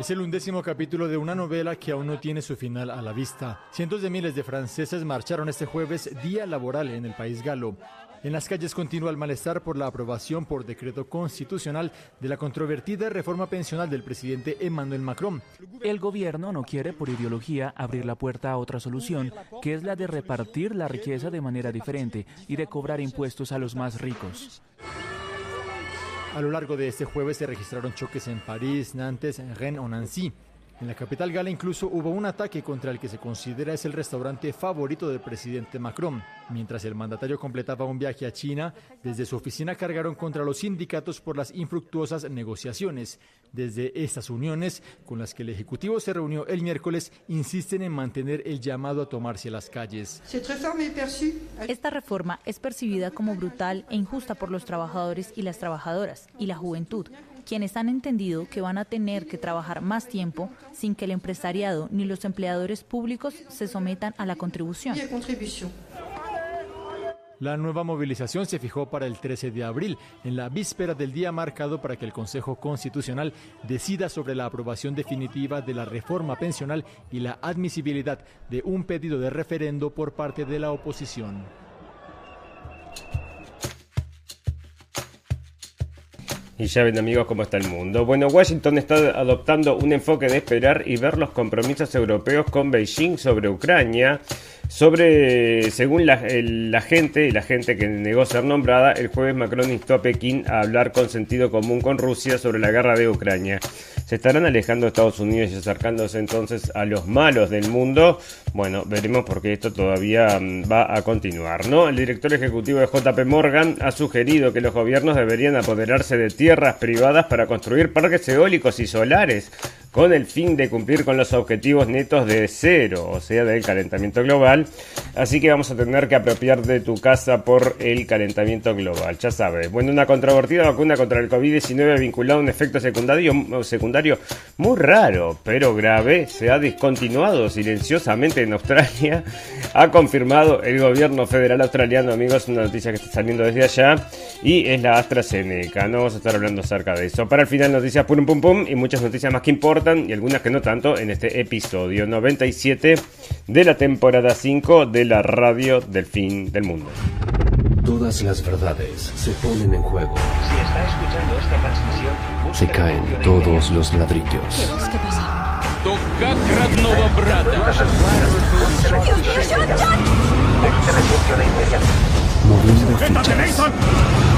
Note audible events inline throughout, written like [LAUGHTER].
Es el undécimo capítulo de una novela que aún no tiene su final a la vista. Cientos de miles de franceses marcharon este jueves, día laboral en el país galo. En las calles continúa el malestar por la aprobación por decreto constitucional de la controvertida reforma pensional del presidente Emmanuel Macron. El gobierno no quiere por ideología abrir la puerta a otra solución, que es la de repartir la riqueza de manera diferente y de cobrar impuestos a los más ricos. A lo largo de este jueves se registraron choques en París, Nantes, Rennes o Nancy. En la capital gala incluso hubo un ataque contra el que se considera es el restaurante favorito del presidente Macron. Mientras el mandatario completaba un viaje a China, desde su oficina cargaron contra los sindicatos por las infructuosas negociaciones. Desde estas uniones, con las que el Ejecutivo se reunió el miércoles, insisten en mantener el llamado a tomarse las calles. Esta reforma es percibida como brutal e injusta por los trabajadores y las trabajadoras y la juventud quienes han entendido que van a tener que trabajar más tiempo sin que el empresariado ni los empleadores públicos se sometan a la contribución. La nueva movilización se fijó para el 13 de abril, en la víspera del día marcado para que el Consejo Constitucional decida sobre la aprobación definitiva de la reforma pensional y la admisibilidad de un pedido de referendo por parte de la oposición. Y ya ven amigos cómo está el mundo. Bueno, Washington está adoptando un enfoque de esperar y ver los compromisos europeos con Beijing sobre Ucrania. Sobre, según la, la gente la gente que negó ser nombrada, el jueves Macron instó a Pekín a hablar con sentido común con Rusia sobre la guerra de Ucrania. ¿Se estarán alejando Estados Unidos y acercándose entonces a los malos del mundo? Bueno, veremos porque esto todavía mm, va a continuar, ¿no? El director ejecutivo de JP Morgan ha sugerido que los gobiernos deberían apoderarse de tierras privadas para construir parques eólicos y solares con el fin de cumplir con los objetivos netos de cero, o sea, del calentamiento global. Así que vamos a tener que apropiar de tu casa por el calentamiento global, ya sabes. Bueno, una controvertida vacuna contra el COVID-19 vinculada a un efecto secundario, muy raro, pero grave, se ha discontinuado silenciosamente en Australia. Ha confirmado el gobierno federal australiano, amigos, una noticia que está saliendo desde allá, y es la AstraZeneca. No vamos a estar hablando acerca de eso. Para el final, noticias pum pum pum y muchas noticias más que importan y algunas que no tanto en este episodio 97 de la temporada 5 de la radio del fin del mundo. Todas las verdades se ponen en juego. Si está escuchando esta transmisión, se caen todos los ladrillos. ¿Qué pasa? Moviendo fichas.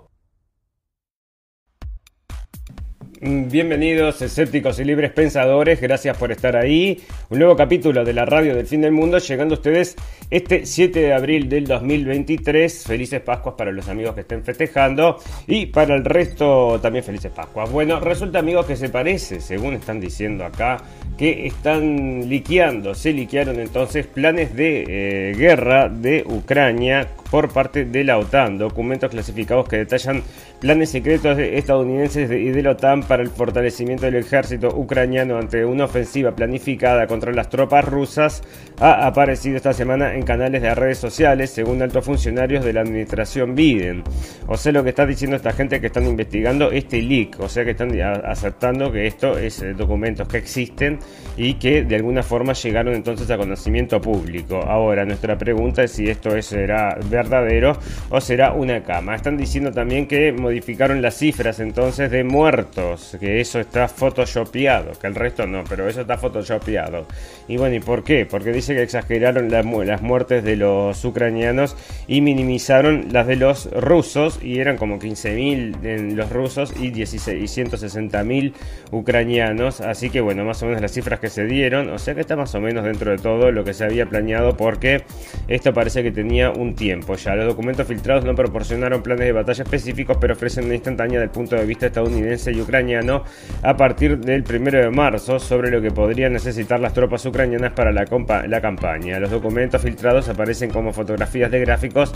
Bienvenidos escépticos y libres pensadores, gracias por estar ahí. Un nuevo capítulo de la radio del fin del mundo, llegando a ustedes este 7 de abril del 2023. Felices Pascuas para los amigos que estén festejando y para el resto también felices Pascuas. Bueno, resulta amigos que se parece, según están diciendo acá, que están liqueando, se liquearon entonces planes de eh, guerra de Ucrania por parte de la OTAN, documentos clasificados que detallan planes secretos estadounidenses y de la OTAN para el fortalecimiento del ejército ucraniano ante una ofensiva planificada contra las tropas rusas ha aparecido esta semana en canales de redes sociales, según altos funcionarios de la administración Biden. O sea, lo que está diciendo esta gente que están investigando este leak, o sea, que están aceptando que esto es eh, documentos que existen y que de alguna forma llegaron entonces a conocimiento público. Ahora, nuestra pregunta es si esto es, será verdadero o será una cama. Están diciendo también que modificaron las cifras entonces de muertos, que eso está photoshopeado, que el resto no, pero eso está photoshopeado. Y bueno, ¿y por qué? Porque dice que exageraron las, muertes de los ucranianos y minimizaron las de los rusos y eran como 15.000 en los rusos y, 16, y 160.000 ucranianos. Así que bueno, más o menos las cifras que se dieron, o sea que está más o menos dentro de todo lo que se había planeado porque esto parece que tenía un tiempo ya. Los documentos filtrados no proporcionaron planes de batalla específicos, pero ofrecen una instantánea del punto de vista estadounidense y ucraniano a partir del 1 de marzo sobre lo que podrían necesitar las tropas ucranianas para la campaña. Los documentos filtrados aparecen como fotografías de gráficos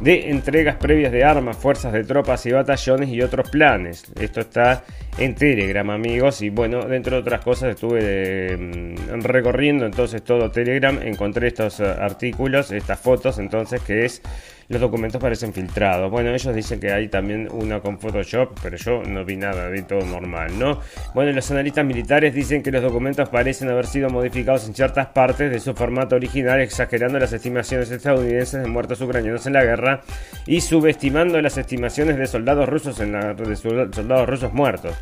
de entregas previas de armas, fuerzas de tropas y batallones y otros planes. Esto está en Telegram, amigos. Y bueno, dentro de otras cosas estuve mm, recorriendo entonces todo Telegram. Encontré estos eh, artículos, estas fotos, entonces que es los documentos parecen filtrados. Bueno, ellos dicen que hay también una con Photoshop, pero yo no vi nada, vi todo normal, ¿no? Bueno, los analistas militares dicen que los documentos parecen haber sido modificados en ciertas partes de su formato original, exagerando las estimaciones estadounidenses de muertos ucranianos en la guerra y subestimando las estimaciones de soldados rusos en la, de soldados rusos muertos.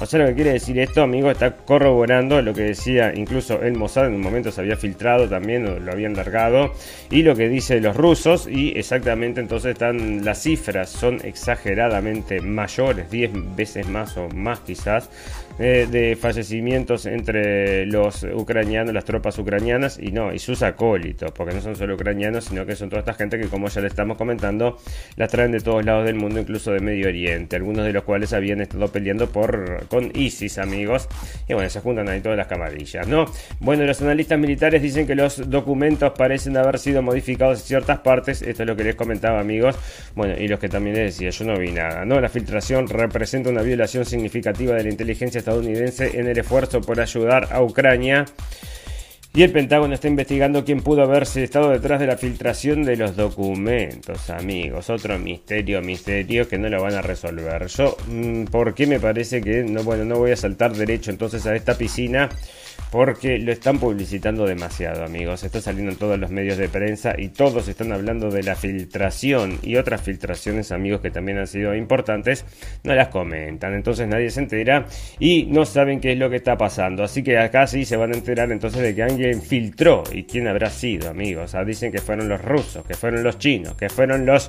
O sea, lo que quiere decir esto, amigo, está corroborando lo que decía incluso el Mossad en un momento se había filtrado también, lo habían largado, y lo que dice los rusos, y exactamente entonces están las cifras, son exageradamente mayores, 10 veces más o más quizás, eh, de fallecimientos entre los ucranianos, las tropas ucranianas y no, y sus acólitos, porque no son solo ucranianos, sino que son toda esta gente que, como ya le estamos comentando, las traen de todos lados del mundo, incluso de Medio Oriente, algunos de los cuales habían estado peleando por con ISIS, amigos, y bueno, se juntan ahí todas las camarillas, ¿no? Bueno, los analistas militares dicen que los documentos parecen haber sido modificados en ciertas partes, esto es lo que les comentaba, amigos, bueno, y los que también les decía, yo no vi nada, ¿no? La filtración representa una violación significativa de la inteligencia estadounidense en el esfuerzo por ayudar a Ucrania. Y el Pentágono está investigando quién pudo haberse estado detrás de la filtración de los documentos, amigos. Otro misterio, misterio que no lo van a resolver. Yo, mm, ¿por qué me parece que no, bueno, no voy a saltar derecho entonces a esta piscina? Porque lo están publicitando demasiado, amigos. Está saliendo en todos los medios de prensa y todos están hablando de la filtración y otras filtraciones, amigos, que también han sido importantes, no las comentan. Entonces nadie se entera y no saben qué es lo que está pasando. Así que acá sí se van a enterar entonces de que alguien filtró y quién habrá sido, amigos. dicen que fueron los rusos, que fueron los chinos, que fueron los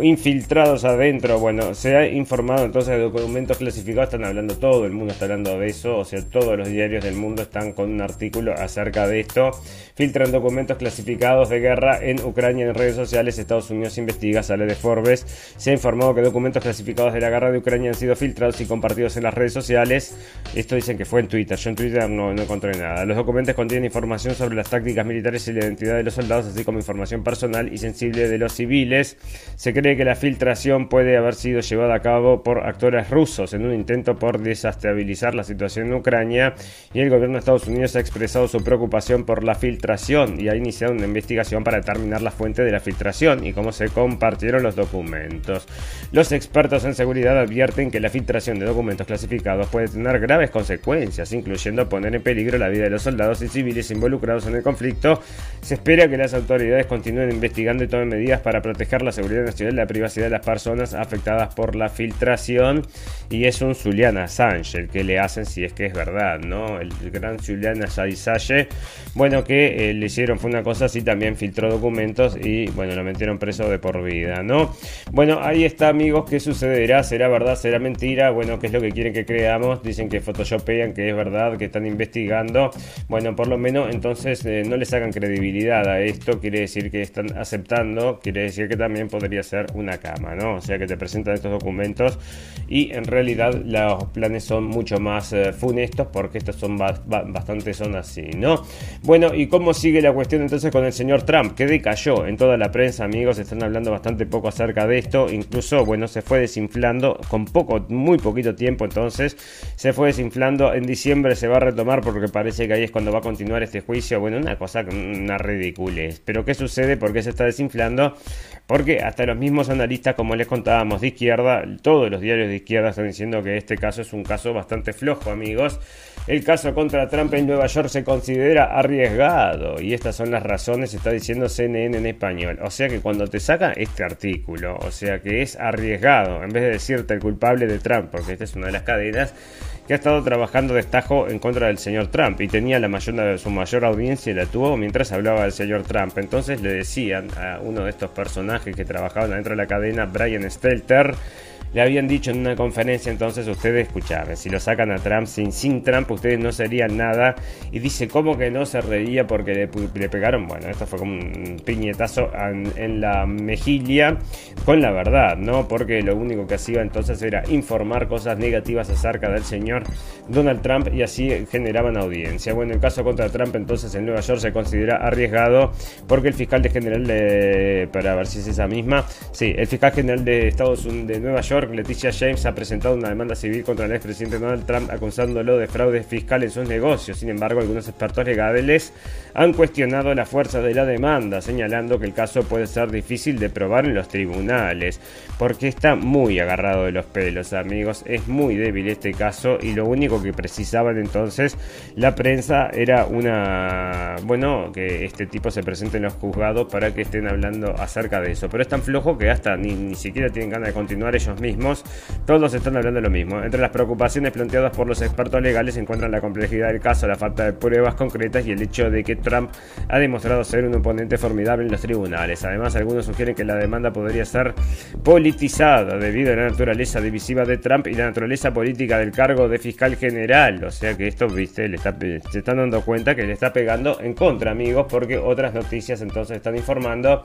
infiltrados adentro. Bueno, se ha informado entonces de documentos clasificados, están hablando, todo el mundo está hablando de eso, o sea, todos los diarios del mundo están con un artículo acerca de esto. Filtran documentos clasificados de guerra en Ucrania en redes sociales, Estados Unidos investiga, sale de Forbes. Se ha informado que documentos clasificados de la guerra de Ucrania han sido filtrados y compartidos en las redes sociales. Esto dicen que fue en Twitter, yo en Twitter no, encontré nada. Los documentos contienen información sobre las tácticas militares y la identidad de los soldados, así como información personal y sensible de los civiles. Se cree que la filtración puede haber sido llevada a cabo por actores rusos en un intento por desestabilizar la situación en Ucrania y el gobierno de Estados Unidos ha expresado su preocupación por la filtración y ha iniciado una investigación para determinar la fuente de la filtración y cómo se compartieron los documentos. Los expertos en seguridad advierten que la filtración de documentos clasificados puede tener graves consecuencias, incluyendo poner en peligro la vida de los soldados y civiles involucrados en el conflicto. Se espera que las autoridades continúen investigando y tomen medidas para proteger la seguridad nacional la privacidad de las personas afectadas por la filtración y es un Julian Assange el que le hacen si es que es verdad, ¿no? El, gran Julian Assange, bueno, que eh, le hicieron fue una cosa así, también filtró documentos y bueno, lo metieron preso de por vida, ¿no? Bueno, ahí está, amigos, ¿qué sucederá? ¿Será verdad? ¿Será mentira? Bueno, ¿qué es lo que quieren que creamos? Dicen que photoshopean, que es verdad, que están investigando. Bueno, por lo menos entonces eh, no le sacan credibilidad a esto, quiere decir que están aceptando, quiere decir que también podría ser una cama, ¿no? O sea que te presentan estos documentos y en realidad los planes son mucho más eh, funestos porque estos son bastante son así, ¿no? Bueno, ¿y cómo sigue la cuestión entonces con el señor Trump? Que decayó en toda la prensa, amigos, están hablando bastante poco acerca de esto, incluso, bueno, se fue desinflando con poco, muy poquito tiempo, entonces se fue desinflando, en diciembre se va a retomar porque parece que ahí es cuando va a continuar este juicio, bueno, una cosa, una ridiculez, pero ¿qué sucede? ¿Por qué se está desinflando? Porque hasta los mismos analistas, como les contábamos, de izquierda, todos los diarios de izquierda están diciendo que este caso es un caso bastante flojo, amigos. El caso contra Trump en Nueva York se considera arriesgado y estas son las razones, está diciendo CNN en español. O sea que cuando te saca este artículo, o sea que es arriesgado, en vez de decirte el culpable de Trump, porque esta es una de las cadenas, que ha estado trabajando destajo en contra del señor Trump y tenía la mayor, su mayor audiencia la tuvo mientras hablaba del señor Trump. Entonces le decían a uno de estos personajes que trabajaban dentro de la cadena, Brian Stelter, le habían dicho en una conferencia, entonces ustedes escuchaban, si lo sacan a Trump, sin, sin Trump ustedes no serían nada. Y dice, ¿cómo que no se reía porque le, pegaron? Bueno, esto fue como un piñetazo en, la mejilla con la verdad, ¿no? Porque lo único que hacía entonces era informar cosas negativas acerca del señor Donald Trump y así generaban audiencia. Bueno, el caso contra Trump entonces en Nueva York se considera arriesgado porque el fiscal de general de, para ver si es esa misma, sí, el fiscal general de Estados Unidos de Nueva York Leticia James ha presentado una demanda civil contra el expresidente Donald Trump acusándolo de fraude fiscal en sus negocios. Sin embargo, algunos expertos legales han cuestionado la fuerza de la demanda, señalando que el caso puede ser difícil de probar en los tribunales, porque está muy agarrado de los pelos, amigos. Es muy débil este caso y lo único que precisaban entonces la prensa era una, bueno, que este tipo se presente en los juzgados para que estén hablando acerca de eso. Pero es tan flojo que hasta ni, ni siquiera tienen ganas de continuar ellos mismos. Todos están hablando lo mismo. Entre las preocupaciones planteadas por los expertos legales se encuentran la complejidad del caso, la falta de pruebas concretas y el hecho de que Trump ha demostrado ser un oponente formidable en los tribunales. Además, algunos sugieren que la demanda podría ser politizada debido a la naturaleza divisiva de Trump y la naturaleza política del cargo de fiscal general. O sea que esto, viste, le está, se están dando cuenta que le está pegando en contra, amigos, porque otras noticias entonces están informando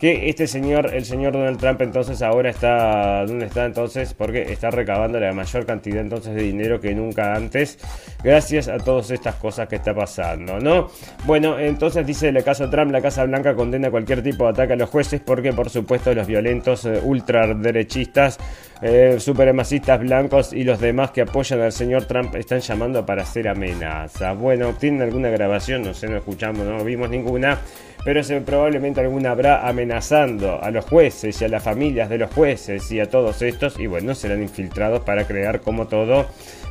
que este señor, el señor Donald Trump, entonces ahora está, ¿dónde está entonces? Porque está recabando la mayor cantidad entonces de dinero que nunca antes, gracias a todas estas cosas que está pasando, ¿no? Bueno, entonces dice el caso Trump, la Casa Blanca condena cualquier tipo de ataque a los jueces porque por supuesto los violentos eh, ultraderechistas, eh, blancos y los demás que apoyan al señor Trump están llamando para hacer amenaza. Bueno, ¿tienen alguna grabación? No sé, no escuchamos, no vimos ninguna pero probablemente alguna habrá amenazando a los jueces y a las familias de los jueces y a todos estos, y bueno, serán infiltrados para crear como todo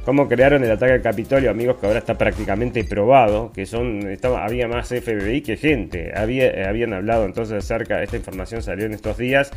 cómo crearon el ataque al Capitolio, amigos, que ahora está prácticamente probado, que son, estaba, había más FBI que gente, había, eh, habían hablado entonces acerca, esta información salió en estos días,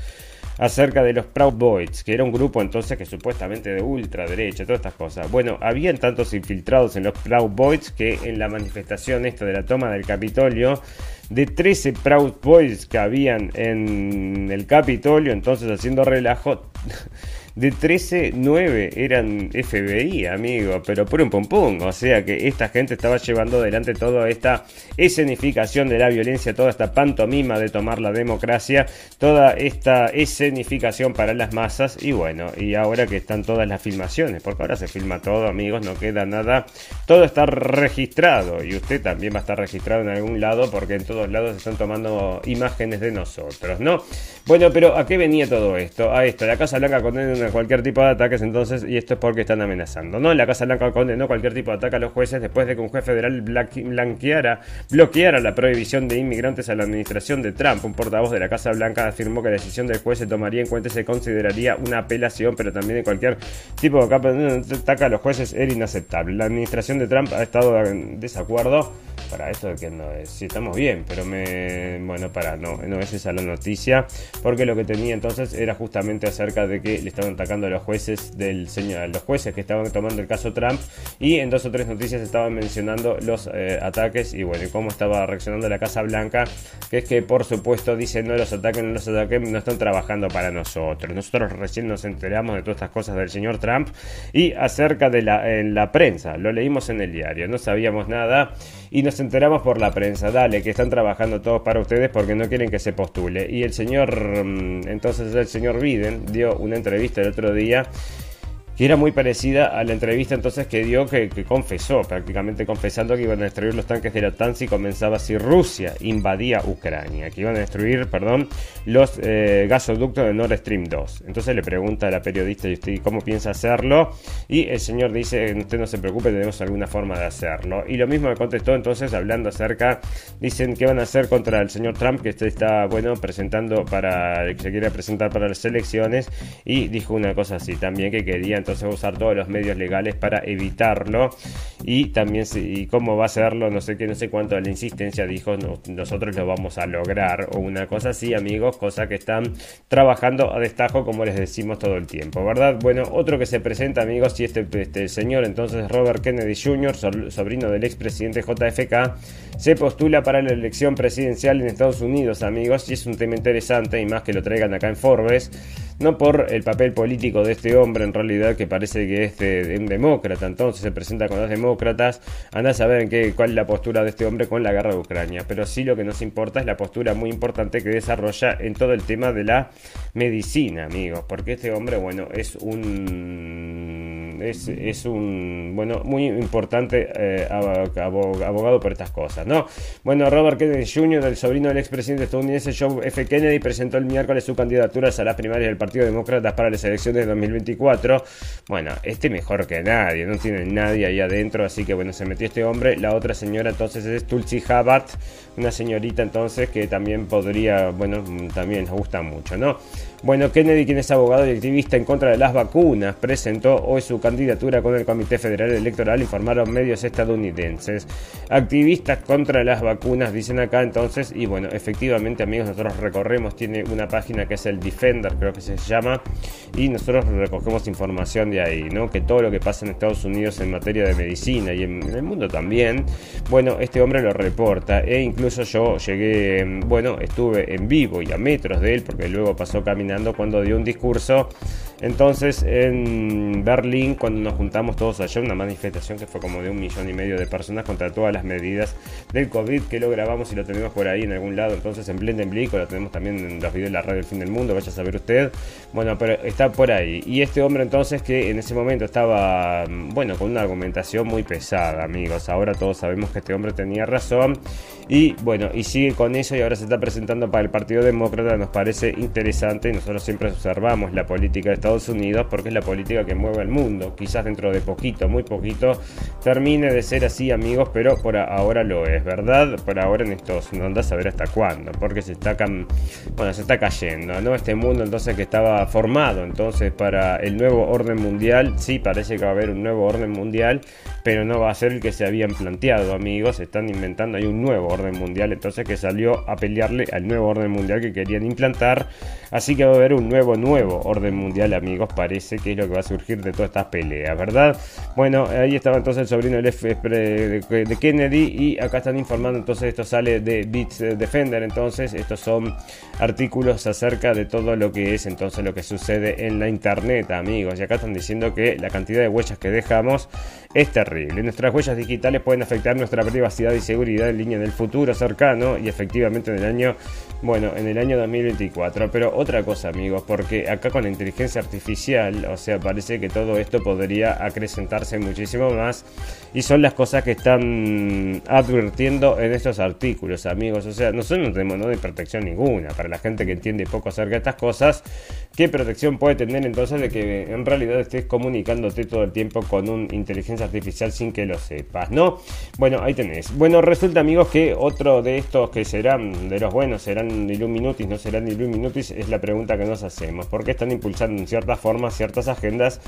acerca de los Proud Boys, que era un grupo entonces que supuestamente de ultraderecha, todas estas cosas. Bueno, habían tantos infiltrados en los Proud Boys que en la manifestación esta de la toma del Capitolio, de 13 Proud Boys que habían en el Capitolio, entonces haciendo relajo, [LAUGHS] de 13, 9 eran FBI, amigo, pero por un pum. O sea que esta gente estaba llevando adelante toda esta escenificación de la violencia, toda esta pantomima de tomar la democracia, toda esta escenificación para las masas. Y bueno, y ahora que están todas las filmaciones, porque ahora se filma todo, amigos, no queda nada. Todo está registrado y usted también va a estar registrado en algún lado porque en todos lados están tomando imágenes de nosotros, ¿no? Bueno, pero ¿a qué venía todo esto? A esto, la Casa Blanca condena una cualquier tipo de ataques entonces, y esto es porque están amenazando. ¿no? La Casa Blanca condenó cualquier tipo de ataque a los jueces después de que un juez federal blanqueara, bloqueara la prohibición de inmigrantes a la administración de Trump. Un portavoz de la Casa Blanca afirmó que la decisión del juez se tomaría en cuenta y se consideraría una apelación, pero también en cualquier tipo de ataque a los jueces era inaceptable. La administración de Trump ha estado en desacuerdo para esto que no es, si estamos bien, pero me bueno para no, no es esa la noticia, porque lo que tenía entonces era justamente acerca de que le estaban atacando a los jueces del señor, los jueces que estaban tomando el caso Trump y en dos o tres noticias estaban mencionando los eh, ataques y bueno, y cómo estaba reaccionando la Casa Blanca, que es que por supuesto dicen no los ataquen, no los ataquen, no están trabajando para nosotros. Nosotros recién nos enteramos de todas estas cosas del señor Trump y acerca de la, en la prensa, lo leímos en el diario, no sabíamos nada y nos enteramos por la prensa, dale, que están trabajando todos para ustedes porque no quieren que se postule. Y el señor, mm, entonces el señor Biden dio una entrevista el otro día que era muy parecida a la entrevista entonces que dio que, confesó, prácticamente confesando que iban a destruir los tanques de la OTAN si comenzaba si Rusia invadía Ucrania, que iban a destruir, perdón, los eh, gasoductos de Nord Stream 2. Entonces le pregunta a la periodista, ¿y usted cómo piensa hacerlo? Y el señor dice, usted no se preocupe, tenemos alguna forma de hacerlo. Y lo mismo me contestó entonces hablando acerca, dicen que van a hacer contra el señor Trump, que está, bueno, presentando para, que se quiere presentar para las elecciones, y dijo una cosa así, también que querían entonces usar todos los medios legales para evitarlo y también cómo va a hacerlo, no sé qué, no sé cuánto de la insistencia dijo, nosotros lo vamos a lograr o una cosa así, amigos, cosa que están trabajando a destajo como les decimos todo el tiempo, ¿verdad? Bueno, otro que se presenta, amigos, y este, este señor entonces Robert Kennedy Jr., sobrino del expresidente JFK, se postula para la elección presidencial en Estados Unidos, amigos, y es un tema interesante y más que lo traigan acá en Forbes no por el papel político de este hombre, en realidad, que parece que es de, un demócrata, entonces se presenta con los demócratas, anda a saber qué, cuál es la postura de este hombre con la guerra de Ucrania, pero sí lo que nos importa es la postura muy importante que desarrolla en todo el tema de la medicina, amigos, porque este hombre, bueno, es un es, es un bueno muy importante eh, abogado por estas cosas, ¿no? Bueno, Robert Kennedy Jr., el sobrino del expresidente estadounidense John F. Kennedy, presentó el miércoles su candidatura a las primarias del Partido Demócrata para las elecciones de 2024. Bueno, este mejor que nadie, no tiene nadie ahí adentro, así que bueno, se metió este hombre. La otra señora entonces es Tulsi Gabbard, una señorita entonces que también podría, bueno, también nos gusta mucho, ¿no? Bueno, Kennedy, quien es abogado y activista en contra de las vacunas, presentó hoy su candidatura con el Comité Federal Electoral, informaron medios estadounidenses. Activistas contra las vacunas, dicen acá entonces, y bueno, efectivamente amigos, nosotros recorremos, tiene una página que es el Defender, creo que se llama, y nosotros recogemos información de ahí, ¿no? Que todo lo que pasa en Estados Unidos en materia de medicina y en, el mundo también, bueno, este hombre lo reporta, e incluso yo llegué, bueno, estuve en vivo y a metros de él, porque luego pasó cuando dio un discurso. Entonces en Berlín, cuando nos juntamos todos allá, una manifestación que fue como de un millón y medio de personas contra todas las medidas del COVID, que lo grabamos y lo tenemos por ahí en algún lado. Entonces en Blendenblick, lo tenemos también en los videos de la radio El Fin del Mundo, vaya a saber usted. Bueno, pero está por ahí. Y este hombre entonces que en ese momento estaba, bueno, con una argumentación muy pesada, amigos. Ahora todos sabemos que este hombre tenía razón. Y bueno, y sigue con eso y ahora se está presentando para el Partido Demócrata. Nos parece interesante nosotros siempre observamos la política de Estados Unidos porque es la política que mueve el mundo. Quizás dentro de poquito, muy poquito, termine de ser así, amigos, pero por ahora lo es, ¿verdad? Por ahora en estos, no andas a saber hasta cuándo, porque se está, bueno, se está cayendo, ¿no? Este mundo entonces que estaba formado entonces para el nuevo orden mundial, sí, parece que va a haber un nuevo orden mundial, pero no va a ser el que se habían planteado, amigos. Están inventando, hay un nuevo orden mundial, entonces que salió a pelearle al nuevo orden mundial que querían implantar. Así que va a haber un nuevo, nuevo orden mundial, amigos. Parece que es lo que va a surgir de todas estas peleas, ¿verdad? Bueno, ahí estaba entonces el sobrino del F de Kennedy. Y acá están informando, entonces esto sale de Beats Defender. Entonces, estos son artículos acerca de todo lo que es entonces lo que sucede en la internet, amigos. Y acá están diciendo que la cantidad de huellas que dejamos es terrible. Nuestras huellas digitales pueden afectar nuestra privacidad y seguridad en línea en el futuro cercano y efectivamente en el año, bueno, en el año 2024. Pero otra cosa, amigos, porque acá con la inteligencia artificial, o sea, parece que todo esto podría acrecentarse muchísimo más y son las cosas que están advirtiendo en estos artículos, amigos. O sea, nosotros no tenemos no de protección ninguna. Para la gente que entiende poco acerca de estas cosas, ¿qué protección puede tener entonces de que en realidad estés comunicándote todo el tiempo con una inteligencia artificial sin que lo sepas, ¿no? Bueno, ahí tenés. Bueno, resulta, amigos, que otro de estos que serán de los buenos serán Illuminutis, no serán Illuminutis, es la pregunta que nos hacemos. ¿Por qué están impulsando en cierta forma ciertas agendas?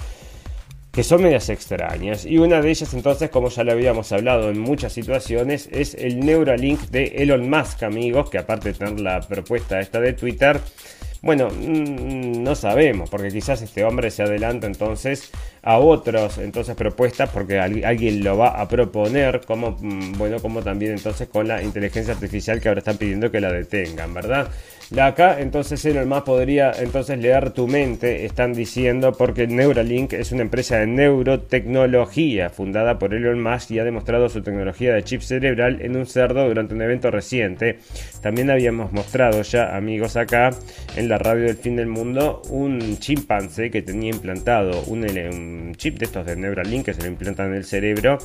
que son medias extrañas. Y una de ellas entonces, como ya lo habíamos hablado en muchas situaciones, es el Neuralink de Elon Musk, amigos, que aparte de tener la propuesta esta de Twitter, bueno, mm, no sabemos, porque quizás este hombre se adelanta entonces a otros entonces propuestas porque alguien lo va a proponer como mm, bueno como también entonces con la inteligencia artificial que ahora están pidiendo que la detengan verdad la acá entonces Elon Musk podría entonces leer tu mente están diciendo porque Neuralink es una empresa de neurotecnología fundada por Elon Musk y ha demostrado su tecnología de chip cerebral en un cerdo durante un evento reciente también habíamos mostrado ya amigos acá en la radio del fin del mundo un chimpancé que tenía implantado un, un chip de estos de Neuralink que se lo implantan en el cerebro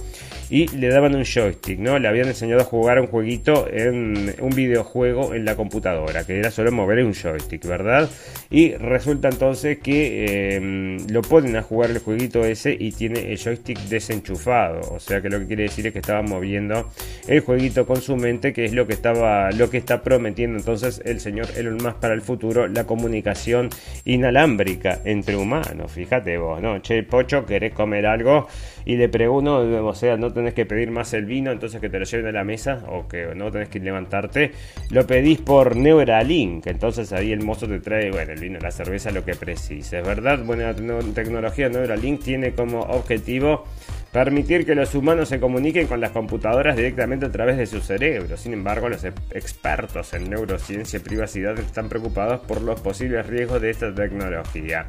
y le daban un joystick, ¿no? Le habían enseñado a jugar un jueguito en un videojuego en la computadora, que era solo mover un joystick, ¿verdad? Y resulta entonces que em, lo ponen a jugar el jueguito ese y tiene el joystick desenchufado, o sea que lo que quiere decir es que estaba moviendo el jueguito con su mente, que es lo que estaba, lo que está prometiendo entonces el señor Elon Musk para el futuro, la comunicación inalámbrica entre humanos, fíjate vos, ¿no? Che, Pocho, querés comer algo y le pregunto, o sea, no tenés que pedir más el vino, entonces que te lo lleven a la mesa o que no tenés que levantarte, lo pedís por Neuralink, entonces ahí el mozo te trae, bueno, el vino, la cerveza, lo que precises, ¿verdad? Bueno, la tecnología Neuralink tiene como objetivo permitir que los humanos se comuniquen con las computadoras directamente a través de su cerebro. Sin embargo, los expertos en neurociencia y privacidad están preocupados por los posibles riesgos de esta tecnología.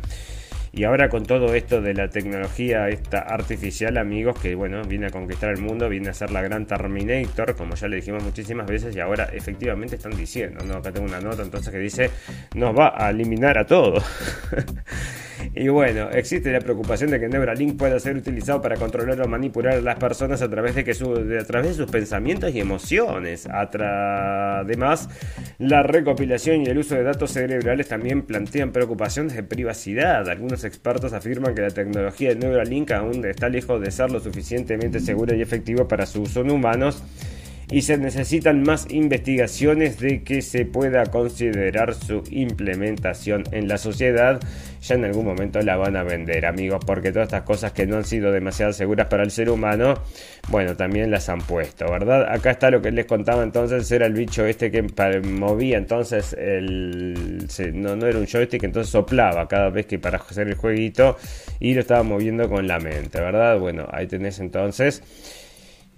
Y ahora con todo esto de la tecnología esta artificial, amigos, que bueno, viene a conquistar el mundo, viene a ser la gran Terminator, como ya le dijimos muchísimas veces, y ahora efectivamente están diciendo, ¿no? Acá tengo una nota entonces que dice, nos va a eliminar a todos. [LAUGHS] Y bueno, existe la preocupación de que Neuralink pueda ser utilizado para controlar o manipular a las personas a través de, que su, a través de sus pensamientos y emociones. Además, la recopilación y el uso de datos cerebrales también plantean preocupaciones de privacidad. Algunos expertos afirman que la tecnología de Neuralink aún está lejos de ser lo suficientemente segura y efectiva para su uso en humanos y se necesitan más investigaciones de que se pueda considerar su implementación en la sociedad. Ya en algún momento la van a vender, amigos, porque todas estas cosas que no han sido demasiado seguras para el ser humano, bueno, también las han puesto, ¿verdad? Acá está lo que les contaba entonces, era el bicho este que movía entonces el... No, no era un joystick, entonces soplaba cada vez que para hacer el jueguito y lo estaba moviendo con la mente, ¿verdad? Bueno, ahí tenés entonces...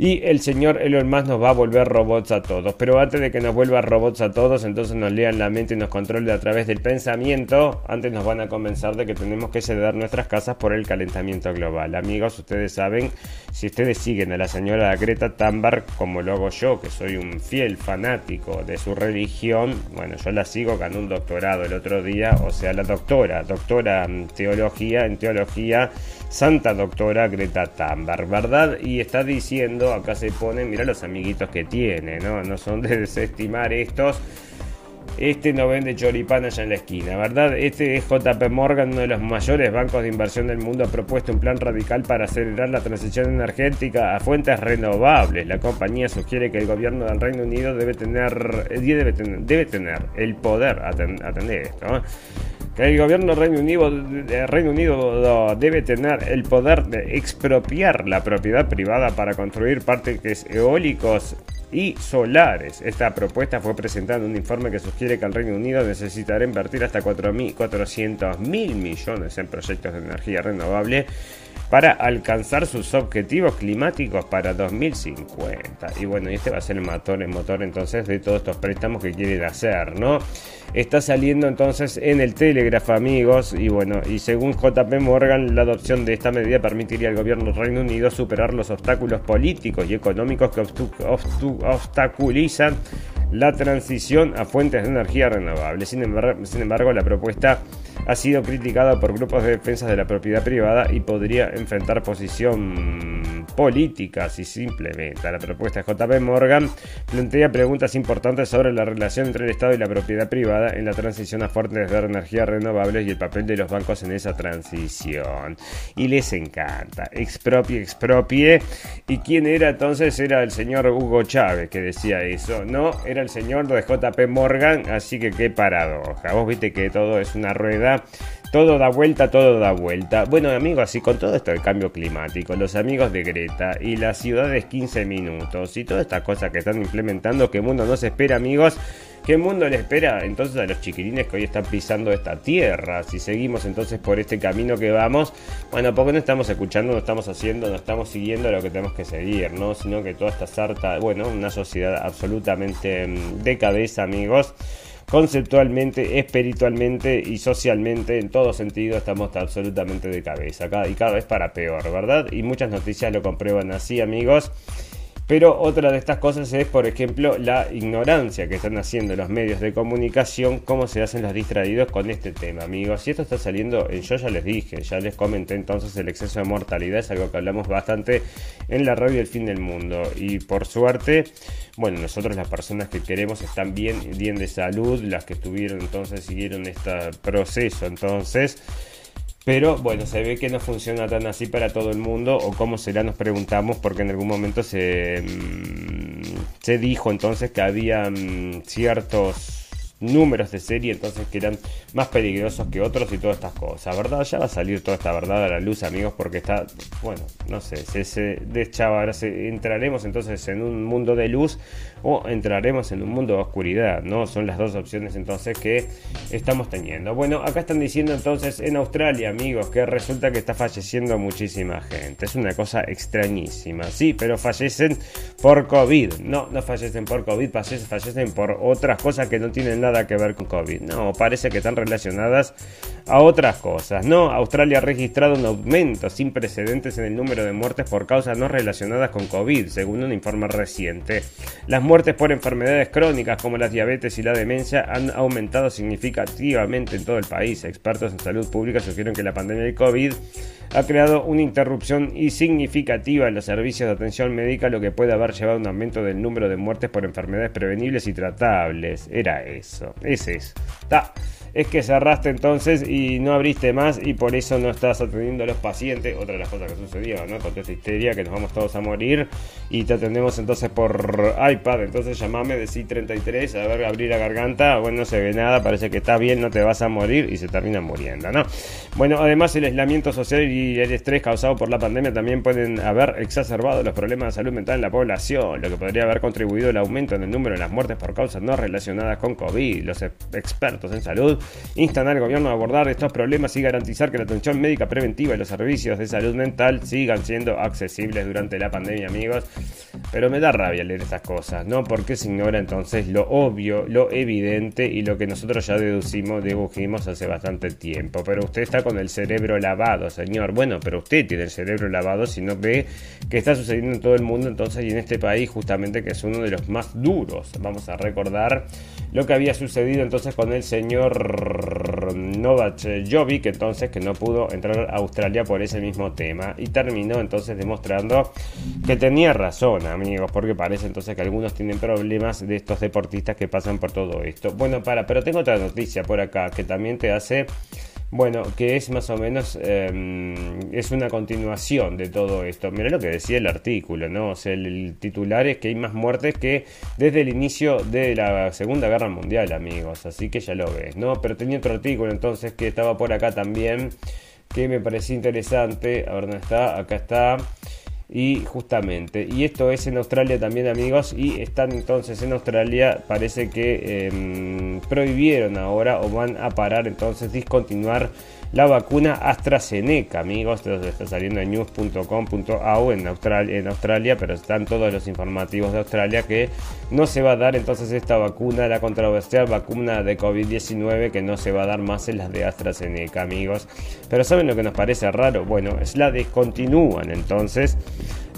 Y el señor Elon Musk nos va a volver robots a todos. Pero antes de que nos vuelva robots a todos, entonces nos lean la mente y nos controle a través del pensamiento, antes nos van a convencer de que tenemos que ceder nuestras casas por el calentamiento global. Amigos, ustedes saben, si ustedes siguen a la señora Greta Thunberg, como lo hago yo, que soy un fiel fanático de su religión, bueno, yo la sigo, ganó un doctorado el otro día, o sea, la doctora, doctora en teología, en teología, santa doctora Greta Thunberg, ¿verdad? Y está diciendo acá se ponen, mira los amiguitos que tiene, ¿no? No son de desestimar estos. Este no vende choripán allá en la esquina, ¿verdad? Este es JP Morgan, uno de los mayores bancos de inversión del mundo, ha propuesto un plan radical para acelerar la transición energética a fuentes renovables. La compañía sugiere que el gobierno del Reino Unido debe tener, eh, debe tener, debe tener el poder atender esto. Que el gobierno del Reino Unido, Reino Unido debe tener el poder de expropiar la propiedad privada para construir parques eólicos y solares. Esta propuesta fue presentada en un informe que sugiere que el Reino Unido necesitará invertir hasta 4.400 mil millones en proyectos de energía renovable para alcanzar sus objetivos climáticos para 2050. Y bueno, este va a ser el motor, el motor entonces de todos estos préstamos que quieren hacer, ¿no? Está saliendo entonces en el Telegraph, amigos, y bueno, y según JP Morgan, la adopción de esta medida permitiría al gobierno del Reino Unido superar los obstáculos políticos y económicos que obstaculizan la transición a fuentes de energía renovables. Sin embargo, sin embargo, la propuesta ha sido criticada por grupos de defensa de la propiedad privada y podría enfrentar posición política si simplemente La propuesta de JP Morgan plantea preguntas importantes sobre la relación entre el Estado y la propiedad privada en la transición a fuentes de energía renovables y el papel de los bancos en esa transición. Y les encanta. Expropie, expropie. ¿Y quién era entonces? Era el señor Hugo Chávez que decía eso. No, era el señor de JP Morgan. Así que qué paradoja. Vos viste que todo es una rueda todo da vuelta, todo da vuelta. Bueno amigos, y con todo esto del cambio climático, los amigos de Greta y las ciudades 15 minutos y todas estas cosas que están implementando, ¿qué mundo nos espera amigos? ¿Qué mundo le espera entonces a los chiquilines que hoy están pisando esta tierra? Si seguimos entonces por este camino que vamos, bueno, porque no estamos escuchando, no estamos haciendo, no estamos siguiendo lo que tenemos que seguir, ¿no? Sino que toda esta sarta, bueno, una sociedad absolutamente mm, de cabeza, amigos conceptualmente, espiritualmente y socialmente, en todo sentido, estamos absolutamente de cabeza. y cada vez para peor, ¿verdad? Y muchas noticias lo comprueban así, amigos. Pero otra de estas cosas es, por ejemplo, la ignorancia que están haciendo los medios de comunicación, cómo se hacen los distraídos con este tema, amigos. Y esto está saliendo, yo ya les dije, ya les comenté entonces, el exceso de mortalidad es algo que hablamos bastante en la radio El Fin del Mundo. Y por suerte, bueno, nosotros las personas que queremos están bien, bien de salud, las que estuvieron entonces, siguieron este proceso, entonces pero bueno, se ve que no funciona tan así para todo el mundo, o cómo será, nos preguntamos, porque en algún momento se, mm, se dijo entonces que había mm, ciertos números de serie entonces que eran más peligrosos que otros y todas estas cosas, ¿verdad? Ya va a salir toda esta verdad a la luz, amigos, porque está, bueno, no sé, se, se deschaba, ahora entraremos entonces en un mundo de luz o entraremos en un mundo de oscuridad, ¿no? Son las dos opciones entonces que estamos teniendo. Bueno, acá están diciendo entonces en Australia, amigos, que resulta que está falleciendo muchísima gente. Es una cosa extrañísima, sí, pero fallecen por COVID. No, no fallecen por COVID, fallecen por otras cosas que no tienen nada que ver con COVID. No, parece que están relacionadas a otras cosas. No, Australia ha registrado un aumento sin precedentes en el número de muertes por causas no relacionadas con COVID, según un informe reciente. Las muertes por enfermedades crónicas como la diabetes y la demencia han aumentado significativamente en todo el país. Expertos en salud pública sugieren que la pandemia del COVID ha creado una interrupción significativa en los servicios de atención médica, lo que puede haber llevado a un aumento del número de muertes por enfermedades prevenibles y tratables. Era eso, ese es. Ta es que cerraste entonces y no abriste más y por eso no estás atendiendo a los pacientes. Otra de las cosas que sucedió, ¿no? Con toda esta histeria que nos vamos todos a morir y te atendemos entonces por iPad. Entonces llamame, decí 33, a ver, abrir la garganta. Bueno, no se ve nada, parece que está bien, no te vas a morir y se termina muriendo, ¿no? Bueno, además el aislamiento social y el estrés causado por la pandemia también pueden haber exacerbado los problemas de salud mental en la población, lo que podría haber contribuido al aumento en el número de las muertes por causas no relacionadas con COVID. Los expertos en salud instan al gobierno a abordar estos problemas y garantizar que la atención médica preventiva y los servicios de salud mental sigan siendo accesibles durante la pandemia, amigos. Pero me da rabia leer estas cosas, ¿no? Porque se ignora entonces lo obvio, lo evidente y lo que nosotros ya deducimos, dedujimos hace bastante tiempo. Pero usted está con el cerebro lavado, señor. Bueno, pero usted tiene el cerebro lavado si no ve que está sucediendo en todo el mundo entonces y en este país justamente que es uno de los más duros. Vamos a recordar lo que había sucedido entonces con el señor Novak Jovic, entonces que no pudo entrar a Australia por ese mismo tema y terminó entonces demostrando que tenía razón, amigos, porque parece entonces que algunos tienen problemas de estos deportistas que pasan por todo esto. Bueno, para, pero tengo otra noticia por acá que también te hace bueno, que es más o menos, em, es una continuación de todo esto. Mira lo que decía el artículo, ¿no? O sea, el, titular es que hay más muertes que desde el inicio de la Segunda Guerra Mundial, amigos. Así que ya lo ves, ¿no? Pero tenía otro artículo entonces que estaba por acá también, que me parecía interesante. A ver dónde está, acá está. Y justamente, y esto es en Australia también amigos, y están entonces en Australia, parece que em, prohibieron ahora o van a parar entonces, discontinuar la vacuna AstraZeneca, amigos. Está saliendo en news.com.au en en Australia, pero están todos los informativos de Australia que no se va a dar entonces esta vacuna, la controversial vacuna de COVID-19, que no se va a dar más en las de AstraZeneca, amigos. Pero ¿saben lo que nos parece raro? Bueno, es la descontinúan entonces.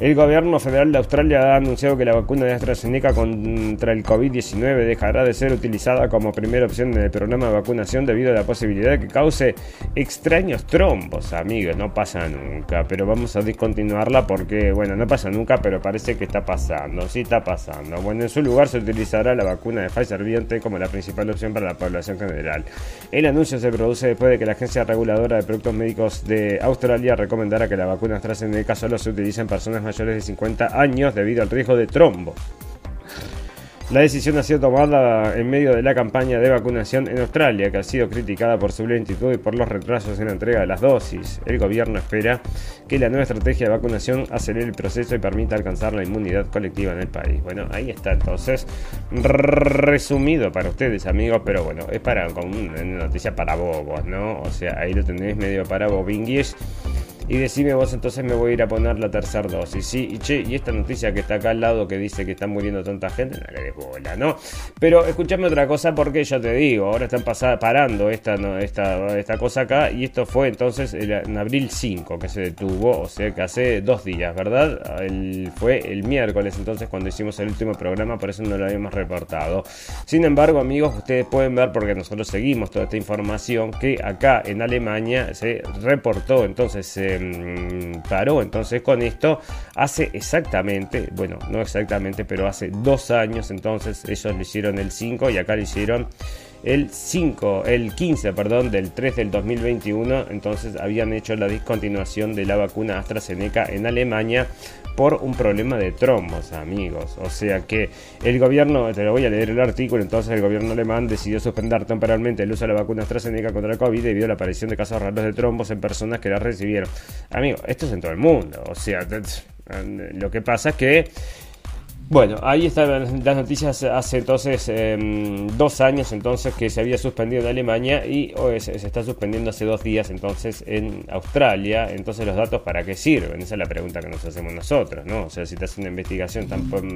El gobierno federal de Australia ha anunciado que la vacuna de AstraZeneca contra el COVID-19 dejará de ser utilizada como primera opción en el programa de vacunación debido a la posibilidad de que cause extraños trombos, amigos. No pasa nunca, pero vamos a discontinuarla porque, bueno, no pasa nunca, pero parece que está pasando. Sí está pasando. Bueno, en su lugar se utilizará la vacuna de Pfizer BioNTech como la principal opción para la población general. El anuncio se produce después de que la Agencia Reguladora de Productos Médicos de Australia recomendara que la vacuna AstraZeneca solo se utilice en personas mayores de 50 años debido al riesgo de trombo. La decisión ha sido tomada en medio de la campaña de vacunación en Australia, que ha sido criticada por su lentitud y por los retrasos en la entrega de las dosis. El gobierno espera que la nueva estrategia de vacunación acelere el proceso y permita alcanzar la inmunidad colectiva en el país. Bueno, ahí está entonces resumido para ustedes, amigos, pero bueno, es para una noticia para bobos, ¿no? O sea, ahí lo tenéis medio para bobinguis y decime vos entonces me voy a ir a poner la tercera dosis. Sí, y che, y esta noticia que está acá al lado que dice que está muriendo tanta gente, no le des bola, ¿no? Pero escuchame otra cosa porque ya te digo, ahora están parando esta, esta, esta cosa acá y esto fue entonces en abril 5 que se detuvo, o sea que hace dos días, ¿verdad? fue el miércoles entonces cuando hicimos el último programa, por eso no lo habíamos reportado. Sin embargo, amigos, ustedes pueden ver porque nosotros seguimos toda esta información que acá en Alemania se reportó entonces... Eh, Em, paró. Entonces con esto hace exactamente, bueno, no exactamente, pero hace dos años entonces ellos lo hicieron el 5 y acá lo hicieron el 5, el 15, perdón, del 3 del 2021, entonces habían hecho la discontinuación de la vacuna AstraZeneca en Alemania por un problema de trombos, amigos. O sea que el gobierno, te lo voy a leer el artículo, entonces el gobierno alemán decidió suspender temporalmente el uso de la vacuna AstraZeneca contra el COVID debido a la aparición de casos raros de trombos en personas que la recibieron. Amigos, esto es en todo el mundo. O sea, lo que pasa es que bueno, ahí están las noticias hace entonces em, dos años entonces que se había suspendido en Alemania y se, está suspendiendo hace dos días entonces en Australia. Entonces los datos para qué sirven? Esa es la pregunta que nos hacemos nosotros, ¿no? O sea, si te hace una investigación,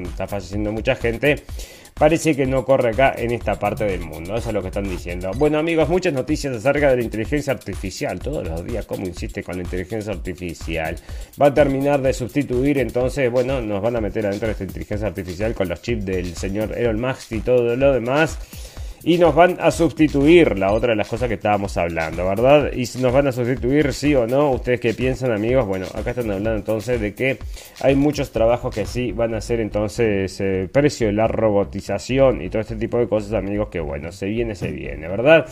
está falleciendo mucha gente parece que no corre acá en esta parte del mundo. Eso es lo que están diciendo. Bueno, amigos, muchas noticias acerca de la inteligencia artificial. Todos los días, ¿cómo insiste con la inteligencia artificial? Va a terminar de sustituir, entonces, bueno, nos van a meter adentro de esta inteligencia artificial con los chips del señor Elon Musk y todo lo demás y nos van a sustituir, la otra de las cosas que estábamos hablando, ¿verdad? Y si nos van a sustituir, sí o no, ustedes qué piensan amigos, bueno, acá están hablando entonces de que hay muchos trabajos que sí van a ser entonces eh, precio de la robotización y todo este tipo de cosas amigos que bueno, se viene, se viene, ¿verdad?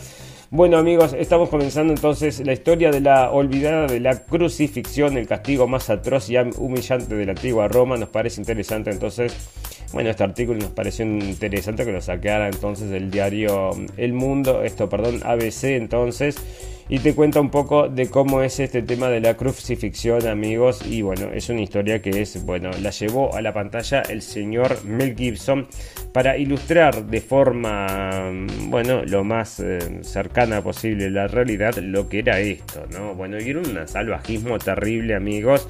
Bueno amigos, estamos comenzando entonces la historia de la olvidada de la crucifixión, el castigo más atroz y humillante de la antigua Roma. Nos parece interesante entonces, bueno, este artículo nos pareció interesante que lo saqueara entonces del diario El Mundo, esto, perdón, ABC entonces y te cuenta un poco de cómo es este tema de la crucifixión, amigos. Y bueno, es una historia que es, bueno, la llevó a la pantalla el señor Mel Gibson para ilustrar de forma, bueno, lo más eh, cercana posible la realidad lo que era esto, ¿no? Bueno, y era un salvajismo terrible, amigos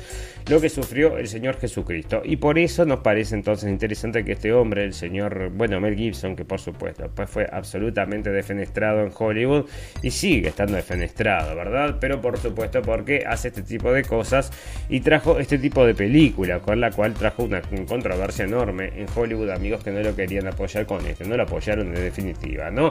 lo que sufrió el Señor Jesucristo. Y por eso nos parece entonces interesante que este hombre, el señor, bueno, Mel Gibson, que por supuesto pues fue absolutamente defenestrado en Hollywood y sigue estando defenestrado, ¿verdad? Pero por supuesto porque hace este tipo de cosas y trajo este tipo de película, con la cual trajo una controversia enorme en Hollywood, amigos que no lo querían apoyar con esto, no lo apoyaron de definitiva, ¿no?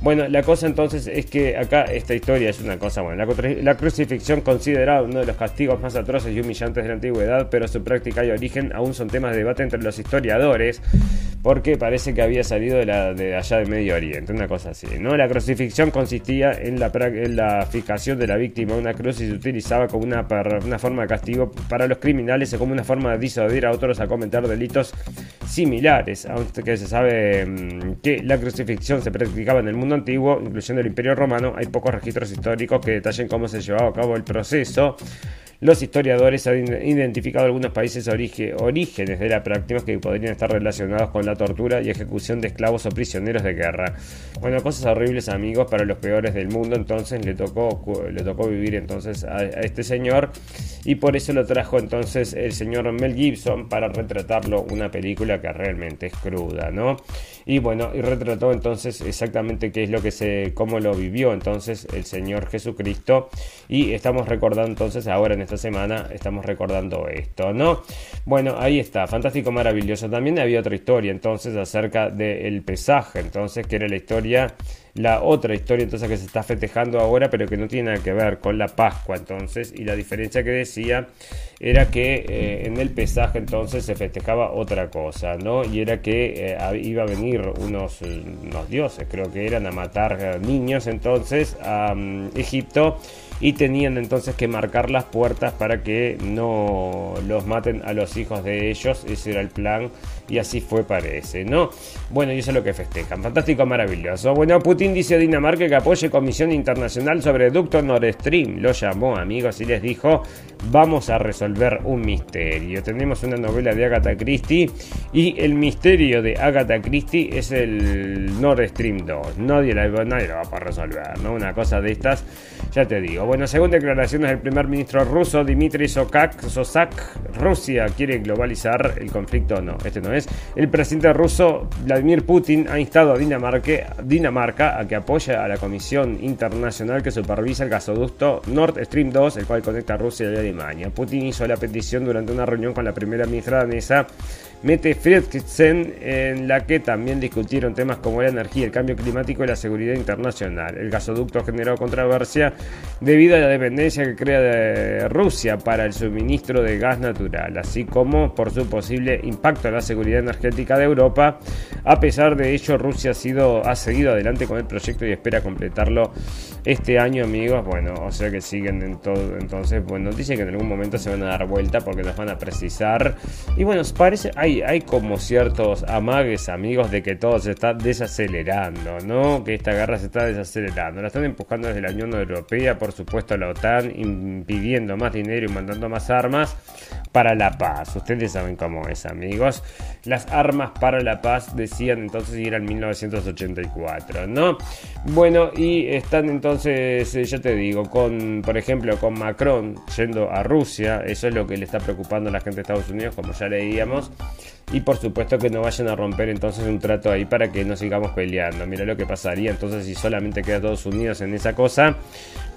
Bueno, la cosa entonces es que acá esta historia es una cosa buena. La, crucifixión considerada uno de los castigos más atroces y humillantes de la antigüedad, pero su práctica y origen aún son temas de debate entre los historiadores, porque parece que había salido de, la, de allá de Medio Oriente, una cosa así. ¿no? La crucifixión consistía en la, fijación de la víctima a una cruz y se utilizaba como una, forma de castigo para los criminales y como una forma de disuadir a otros a cometer delitos similares, aunque se sabe mm, que la crucifixión se practicaba en el mundo antiguo, incluyendo el Imperio Romano, hay pocos registros históricos que detallen cómo se llevaba a cabo el proceso. Los historiadores han identificado algunos países orígenes de la práctica que podrían estar relacionados con la tortura y ejecución de esclavos o prisioneros de guerra. Bueno, cosas horribles, amigos, para los peores del mundo. Entonces le tocó, le tocó vivir entonces a, este señor y por eso lo trajo entonces el señor Mel Gibson para retratarlo una película que realmente es cruda, ¿no? Y bueno, y retrató entonces exactamente qué es lo que se, cómo lo vivió entonces el Señor Jesucristo y estamos recordando entonces ahora en esta semana estamos recordando esto, ¿no? Bueno, ahí está, fantástico, maravilloso. También había otra historia entonces acerca del pesaje, entonces, que era la historia la otra historia entonces que se está festejando ahora, pero que no tiene nada que ver con la Pascua entonces, y la diferencia que decía era que eh, en el pesaje entonces se festejaba otra cosa, ¿no? Y era que eh, iba a venir unos, unos, dioses, creo que eran a matar eh, niños entonces a mm, Egipto y tenían entonces que marcar las puertas para que no los maten a los hijos de ellos, ese era el plan y así fue parece, ¿no? Bueno, y eso es lo que festejan, fantástico, maravilloso. Bueno, Putin dice a Dinamarca que apoye Comisión Internacional sobre Ducto Nord Stream, lo llamó amigos y les dijo, vamos a resolver un misterio. Tenemos una novela de Agatha Christie y el misterio de Agatha Christie es el Nord Stream 2, nadie, nadie lo va a resolver, ¿no? Una cosa de estas, ya te digo. Bueno, según declaraciones del primer ministro ruso Dmitry Sokak, Sosak, Rusia quiere globalizar el conflicto. No, este no es. El presidente ruso Vladimir Putin ha instado a Dinamarca, Dinamarca a que apoye a la Comisión Internacional que supervisa el gasoducto Nord Stream 2, el cual conecta a Rusia y Alemania. Putin hizo la petición durante una reunión con la primera ministra danesa Mete Fredriksen, en la que también discutieron temas como la energía, el cambio climático y la seguridad internacional. El gasoducto generó controversia debido a la dependencia que crea Rusia para el suministro de gas natural, así como por su posible impacto en la seguridad energética de Europa. A pesar de ello, Rusia ha, sido, ha seguido adelante con el proyecto y espera completarlo este año, amigos. Bueno, o sea que siguen en todo. Entonces, bueno, dice que en algún momento se van a dar vuelta porque nos van a precisar. Y bueno, parece, hay como ciertos amagues, amigos, de que todo se está desacelerando, ¿no? Que esta guerra se está desacelerando. La están empujando desde la Unión Europea, por supuesto, la OTAN, impidiendo más dinero y mandando más armas para la paz. Ustedes saben cómo es, amigos. Las armas para la paz decían entonces ir al 1984, ¿no? Bueno, y están entonces, eh, ya te digo, con, por ejemplo, con Macron yendo a Rusia, eso es lo que le está preocupando a la gente de Estados Unidos, como ya leíamos. Y por supuesto que no vayan a romper entonces un trato ahí para que no sigamos peleando. Mira lo que pasaría entonces si solamente queda Estados Unidos en esa cosa.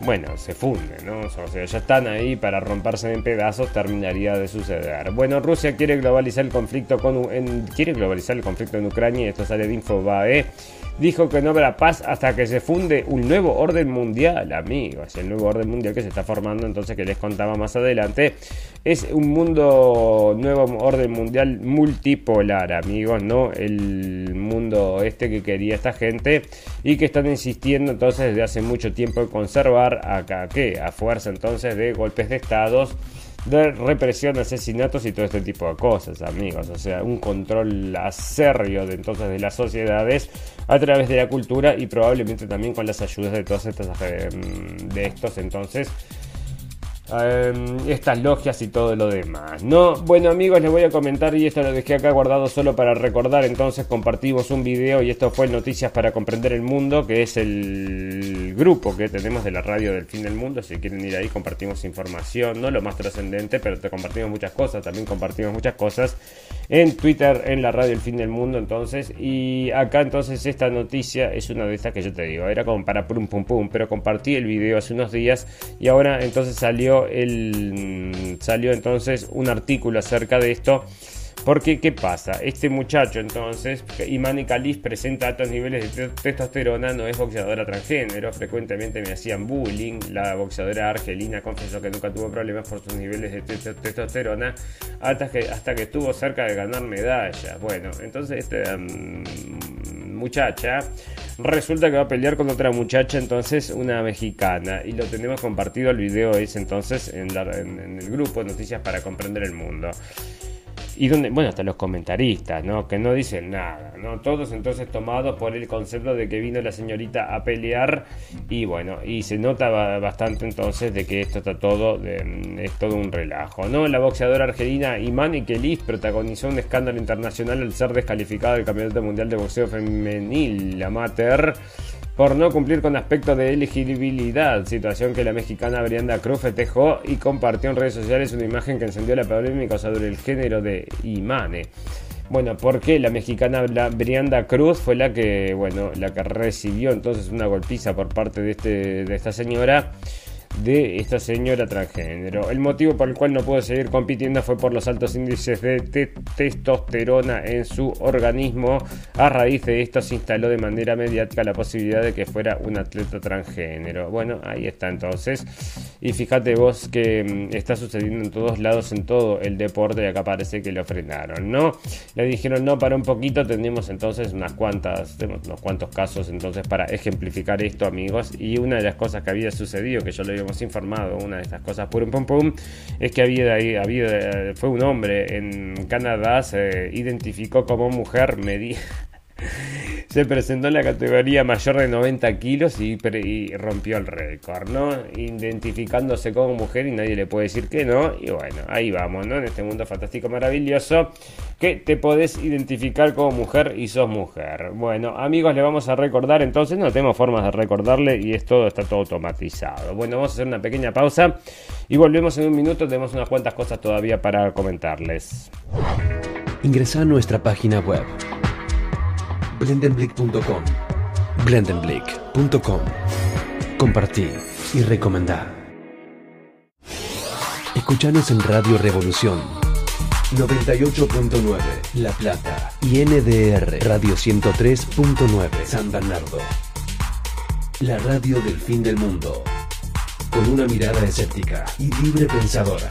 Bueno, se funde, ¿no? O sea, ya están ahí para romperse en pedazos, terminaría de suceder. Bueno, Rusia quiere globalizar el conflicto con quiere globalizar el conflicto en Ucrania y esto sale de Infobae dijo que no habrá paz hasta que se funde un nuevo orden mundial, amigos. El nuevo orden mundial que se está formando, entonces que les contaba más adelante, es un mundo, nuevo orden mundial multipolar, amigos, ¿no? El mundo este que quería esta gente y que están insistiendo entonces desde hace mucho tiempo en conservar acá, ¿qué? A fuerza entonces de golpes de estados de represión, asesinatos y todo este tipo de cosas, amigos. O sea, un control acerrio de entonces de las sociedades a través de la cultura y probablemente también con las ayudas de todos estos eh, de estos entonces Em, estas logias y todo lo demás. No, bueno amigos, les voy a comentar y esto lo dejé acá guardado solo para recordar. Entonces compartimos un video y esto fue Noticias para comprender el mundo, que es el grupo que tenemos de la radio del fin del mundo. Si quieren ir ahí, compartimos información, no lo más trascendente, pero te compartimos muchas cosas. También compartimos muchas cosas en Twitter, en la radio del fin del mundo. Entonces, y acá entonces esta noticia es una de estas que yo te digo, era como para pum pum pum, pero compartí el video hace unos días y ahora entonces salió el, salió entonces un artículo acerca de esto. Porque, ¿qué pasa? Este muchacho, entonces, Imani Khalif presenta altos niveles de testosterona, no es boxeadora transgénero, frecuentemente me hacían bullying. La boxeadora argelina confesó que nunca tuvo problemas por sus niveles de testosterona hasta que, hasta que estuvo cerca de ganar medallas. Bueno, entonces, esta mm, muchacha resulta que va a pelear con otra muchacha, entonces una mexicana. Y lo tenemos compartido el video es entonces en, en el grupo Noticias para Comprender el Mundo y donde, bueno, hasta los comentaristas, ¿no? Que no dicen nada, ¿no? Todos entonces tomados por el concepto de que vino la señorita a pelear y bueno, y se nota bastante entonces de que esto está todo, es todo un relajo, ¿no? La boxeadora argelina Imani Kelis protagonizó un escándalo internacional al ser descalificada del Campeonato Mundial de Boxeo Femenil Amateur por no cumplir con aspectos de elegibilidad, situación que la mexicana Brianda Cruz festejó y compartió en redes sociales una imagen que encendió la polémica sobre el género de Imane. Bueno, porque la mexicana Brianda Cruz fue la que, bueno, la que recibió entonces una golpiza por parte de, este, de esta señora de esta señora transgénero. El motivo por el cual no pudo seguir compitiendo fue por los altos índices de testosterona en su organismo. A raíz de esto se instaló de manera mediática la posibilidad de que fuera un atleta transgénero. Bueno, ahí está entonces. Y fíjate vos que mm, está sucediendo en todos lados, en todo el deporte, y acá parece que lo frenaron, ¿no? Le dijeron no para un poquito, tenemos entonces unas cuantas, unos cuantos casos entonces para ejemplificar esto, amigos. Y una de las cosas que había sucedido, que yo hemos informado, una de estas cosas. Por pum pum, es que había, había, fue un hombre en Canadá, se identificó como mujer, medía [LAUGHS] [LAUGHS] se presentó en la categoría mayor de 90 kilos y, rompió el récord, ¿no? Identificándose como mujer y nadie le puede decir que no. Y bueno, ahí vamos, ¿no? En este mundo fantástico, maravilloso, que te podés identificar como mujer y sos mujer. Bueno, amigos, le vamos a recordar entonces, no tenemos formas de recordarle y es todo, está todo automatizado. Bueno, vamos a hacer una pequeña pausa y volvemos en un minuto. Tenemos unas cuantas cosas todavía para comentarles. Ingresa a nuestra página web blendenblick.com. blendenblick.com. Compartir y recomendar. Escuchanos en Radio Revolución 98.9 La Plata y NDR Radio 103.9 San Bernardo. La radio del fin del mundo. Con una mirada escéptica y libre pensadora.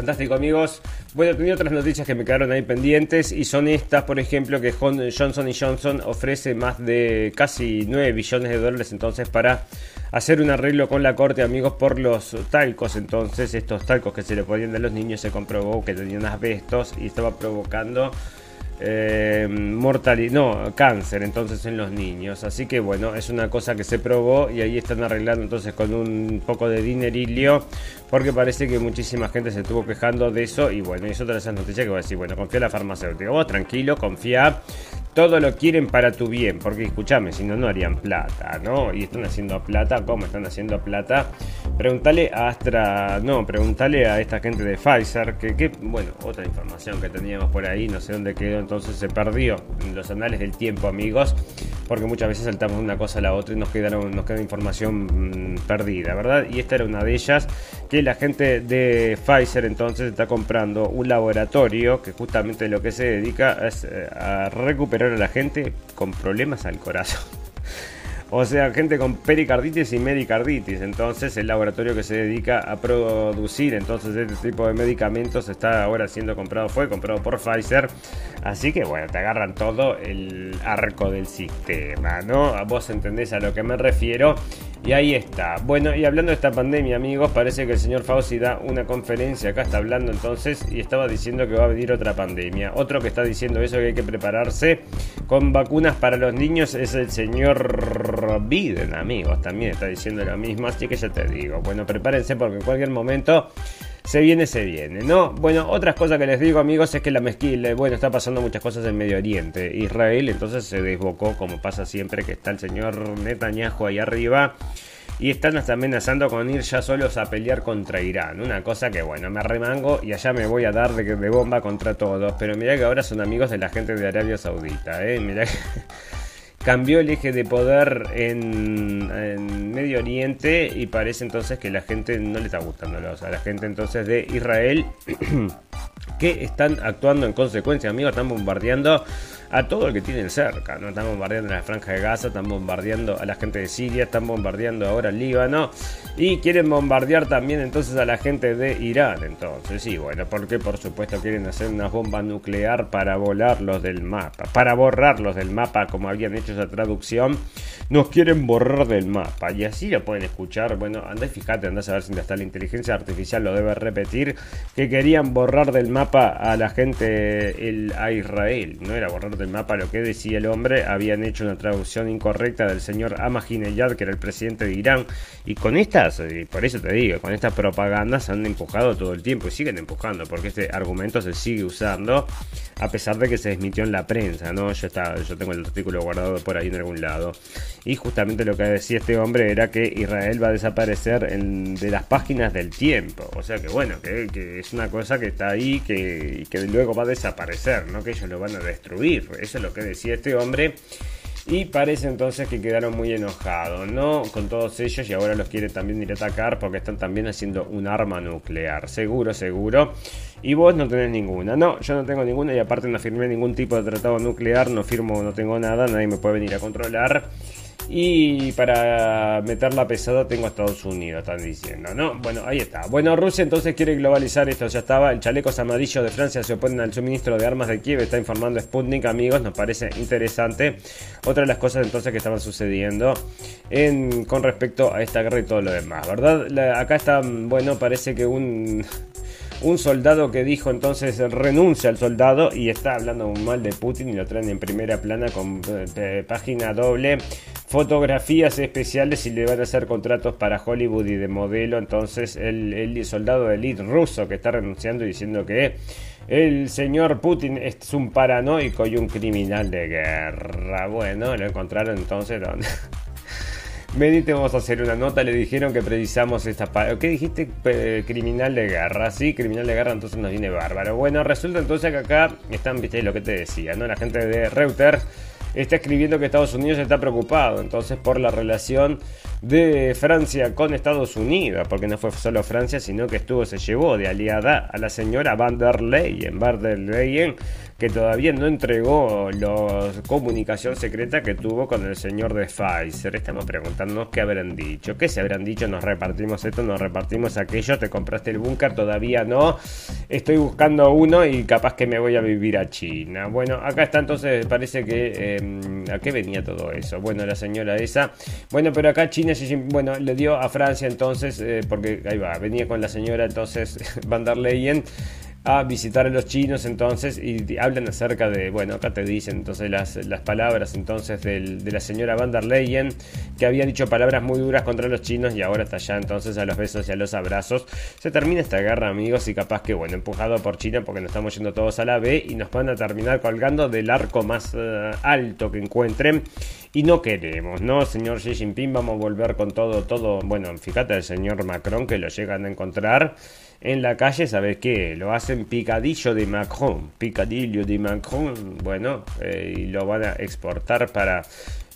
Fantástico amigos. Bueno, tenía otras noticias que me quedaron ahí pendientes y son estas, por ejemplo, que Johnson Johnson ofrece más de casi 9 billones de dólares entonces para hacer un arreglo con la corte, amigos, por los talcos. Entonces, estos talcos que se le ponían a los niños se comprobó que tenían asbestos y estaba provocando eh, mortalidad, no, cáncer entonces en los niños. Así que bueno, es una cosa que se probó y ahí están arreglando entonces con un poco de dinerillo porque parece que muchísima gente se estuvo quejando de eso y bueno, es otra de esas noticias que voy a decir, bueno, confía en la farmacéutica, vos tranquilo, confía, todo lo quieren para tu bien, porque escúchame, si no, no harían plata, ¿no? Y están haciendo plata, ¿cómo están haciendo plata? Pregúntale a Astra, no, pregúntale a esta gente de Pfizer, que, que, bueno, otra información que teníamos por ahí, no sé dónde quedó, entonces se perdió en los anales del tiempo, amigos, porque muchas veces saltamos de una cosa a la otra y nos, quedaron, nos queda información mm, perdida, ¿verdad? Y esta era una de ellas, que la gente de Pfizer entonces está comprando un laboratorio que justamente lo que se dedica es eh, a recuperar a la gente con problemas al corazón. [LAUGHS] O sea, gente con pericarditis y medicarditis. Entonces, el laboratorio que se dedica a producir entonces este tipo de medicamentos está ahora siendo comprado, fue comprado por Pfizer. Así que bueno, te agarran todo el arco del sistema, ¿no? Vos entendés a lo que me refiero. Y ahí está. Bueno, y hablando de esta pandemia, amigos, parece que el señor Fauci da una conferencia. Acá está hablando entonces y estaba diciendo que va a venir otra pandemia. Otro que está diciendo eso que hay que prepararse con vacunas para los niños es el señor Biden, amigos. También está diciendo lo mismo. Así que ya te digo. Bueno, prepárense porque en cualquier momento se viene, se viene, ¿no? Bueno, otras cosas que les digo, amigos, es que la mezquila, bueno, está pasando muchas cosas en Medio Oriente. Israel entonces se desbocó, como pasa siempre, que está el señor Netanyahu ahí arriba. Y están amenazando con ir ya solos a pelear contra Irán. Una cosa que, bueno, me remango y allá me voy a dar de, de bomba contra todos. Pero mira que ahora son amigos de la gente de Arabia Saudita, ¿eh? Mira que cambió el eje de poder en, Medio Oriente y parece entonces que la gente no le está gustando a la gente entonces de Israel [CLEARS THROAT] que están actuando en consecuencia, amigos, están bombardeando a todo el que tienen cerca, ¿no? Están bombardeando la franja de Gaza, están bombardeando a la gente de Siria, están bombardeando ahora el Líbano y quieren bombardear también entonces a la gente de Irán, entonces, sí, bueno, porque por supuesto quieren hacer una bomba nuclear para volarlos del mapa, para borrarlos del mapa como habían hecho esa traducción, nos quieren borrar del mapa y así lo pueden escuchar, bueno, andá y fíjate, andá a ver si hasta la inteligencia artificial lo debe repetir, que querían borrar del mapa a la gente el, a Israel, no era borrar del mapa lo que decía el hombre, habían hecho una traducción incorrecta del señor Ahmadinejad, que era el presidente de Irán, y con estas, y por eso te digo, con estas propagandas han empujado todo el tiempo y siguen empujando, porque este argumento se sigue usando a pesar de que se desmitió en la prensa, ¿no? Yo, está, yo tengo el artículo guardado por ahí en algún lado. Y justamente lo que decía este hombre era que Israel va a desaparecer de las páginas del tiempo. O sea que bueno, que, es una cosa que está ahí, que, que luego va a desaparecer, ¿no? Que ellos lo van a destruir. Eso es lo que decía este hombre. Y parece entonces que quedaron muy enojados, ¿no? Con todos ellos y ahora los quieren también ir a atacar porque están también haciendo un arma nuclear. Seguro, seguro. Y vos no tenés ninguna. No, yo no tengo ninguna y aparte no firmé ningún tipo de tratado nuclear, no firmo, no tengo nada, nadie me puede venir a controlar. Y para meterla pesada tengo a Estados Unidos, están diciendo, ¿no? Bueno, ahí está. Bueno, Rusia entonces quiere globalizar esto, ya estaba. El chaleco amarillo de Francia se oponen al suministro de armas de Kiev, está informando Sputnik, amigos, nos parece interesante. Otra de las cosas entonces que estaban sucediendo en, con respecto a esta guerra y todo lo demás, ¿verdad? acá está, bueno, parece que un un soldado que dijo entonces renuncia al soldado y está hablando mal de Putin y lo traen en primera plana con eh, página doble, fotografías especiales y le van a hacer contratos para Hollywood y de modelo. Entonces el, el soldado de elite ruso que está renunciando y diciendo que el señor Putin es un paranoico y un criminal de guerra. Bueno, lo encontraron entonces donde... [LAUGHS] Medite, vamos a hacer una nota. Le dijeron que precisamos esta. ¿Qué dijiste? criminal de guerra. Sí, criminal de guerra, entonces nos viene bárbaro. Bueno, resulta entonces que acá están, viste lo que te decía, ¿no? La gente de Reuters está escribiendo que Estados Unidos está preocupado entonces por la relación de Francia con Estados Unidos, porque no fue solo Francia, sino que estuvo, se llevó de aliada a la señora van der Leyen. Van der Leyen que todavía no entregó la comunicación secreta que tuvo con el señor de Pfizer. Estamos preguntándonos qué habrán dicho. ¿Qué se habrán dicho? Nos repartimos esto, nos repartimos aquello. Te compraste el búnker, todavía no. Estoy buscando uno y capaz que me voy a vivir a China. Bueno, acá está entonces, parece que... Em, ¿A qué venía todo eso? Bueno, la señora esa. Bueno, pero acá China, bueno, le dio a Francia entonces, eh, porque ahí va, venía con la señora entonces [LAUGHS] Van der Leyen a visitar a los chinos entonces y hablan acerca de, bueno, acá te dicen entonces las, las palabras entonces de la señora Van der Leyen que había dicho palabras muy duras contra los chinos y ahora está ya entonces a los besos y a los abrazos. Se termina esta guerra amigos y capaz que bueno, empujado por China porque nos estamos yendo todos a la B y nos van a terminar colgando del arco más eh, alto que encuentren y no queremos, ¿no? Señor Xi Jinping, vamos a volver con todo, todo, bueno, fíjate el señor Macron que lo llegan a encontrar en la calle, ¿sabes qué? Lo hacen picadillo de Macron, picadillo de Macron, bueno, eh, y lo van a exportar para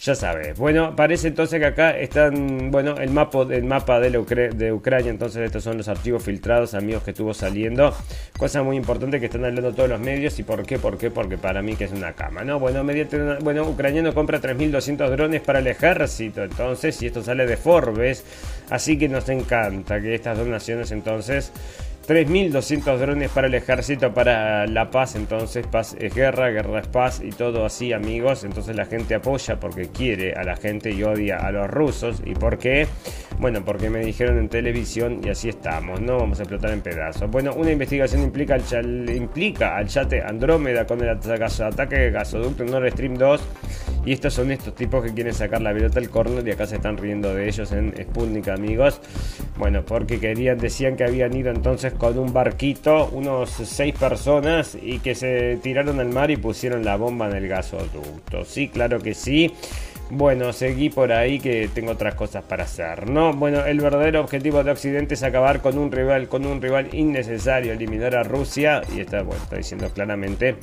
ya sabes. Bueno, parece entonces que acá están, bueno, el mapa, el mapa de, Ucrania. Entonces estos son los archivos filtrados, amigos, que estuvo saliendo. Cosa muy importante que están hablando todos los medios. ¿Y por qué? ¿Por qué? Porque para mí que es una cama, ¿no? Bueno, mediante bueno, ucraniano compra 3.200 drones para el ejército. Entonces, y esto sale de Forbes. Así que nos encanta que estas dos naciones entonces 3.200 drones para el ejército, para la paz, entonces paz es guerra, guerra es paz y todo así amigos, entonces la gente apoya porque quiere a la gente y odia a los rusos. ¿Y por qué? Bueno, porque me dijeron en televisión y así estamos, no vamos a explotar en pedazos. Bueno, una investigación implica al, implica al yate Andrómeda con el ataque de gasoducto Nord Stream 2 y estos son estos tipos que quieren sacar la pelota al corner y acá se están riendo de ellos en Sputnik amigos. Bueno, porque querían, decían que habían ido entonces con un barquito, unos seis personas, y que se tiraron al mar y pusieron la bomba en el gasoducto. Sí, claro que sí. Bueno, seguí por ahí que tengo otras cosas para hacer, ¿no? Bueno, el verdadero objetivo de Occidente es acabar con un rival, con un rival innecesario, eliminar a Rusia, y está, bueno, está diciendo claramente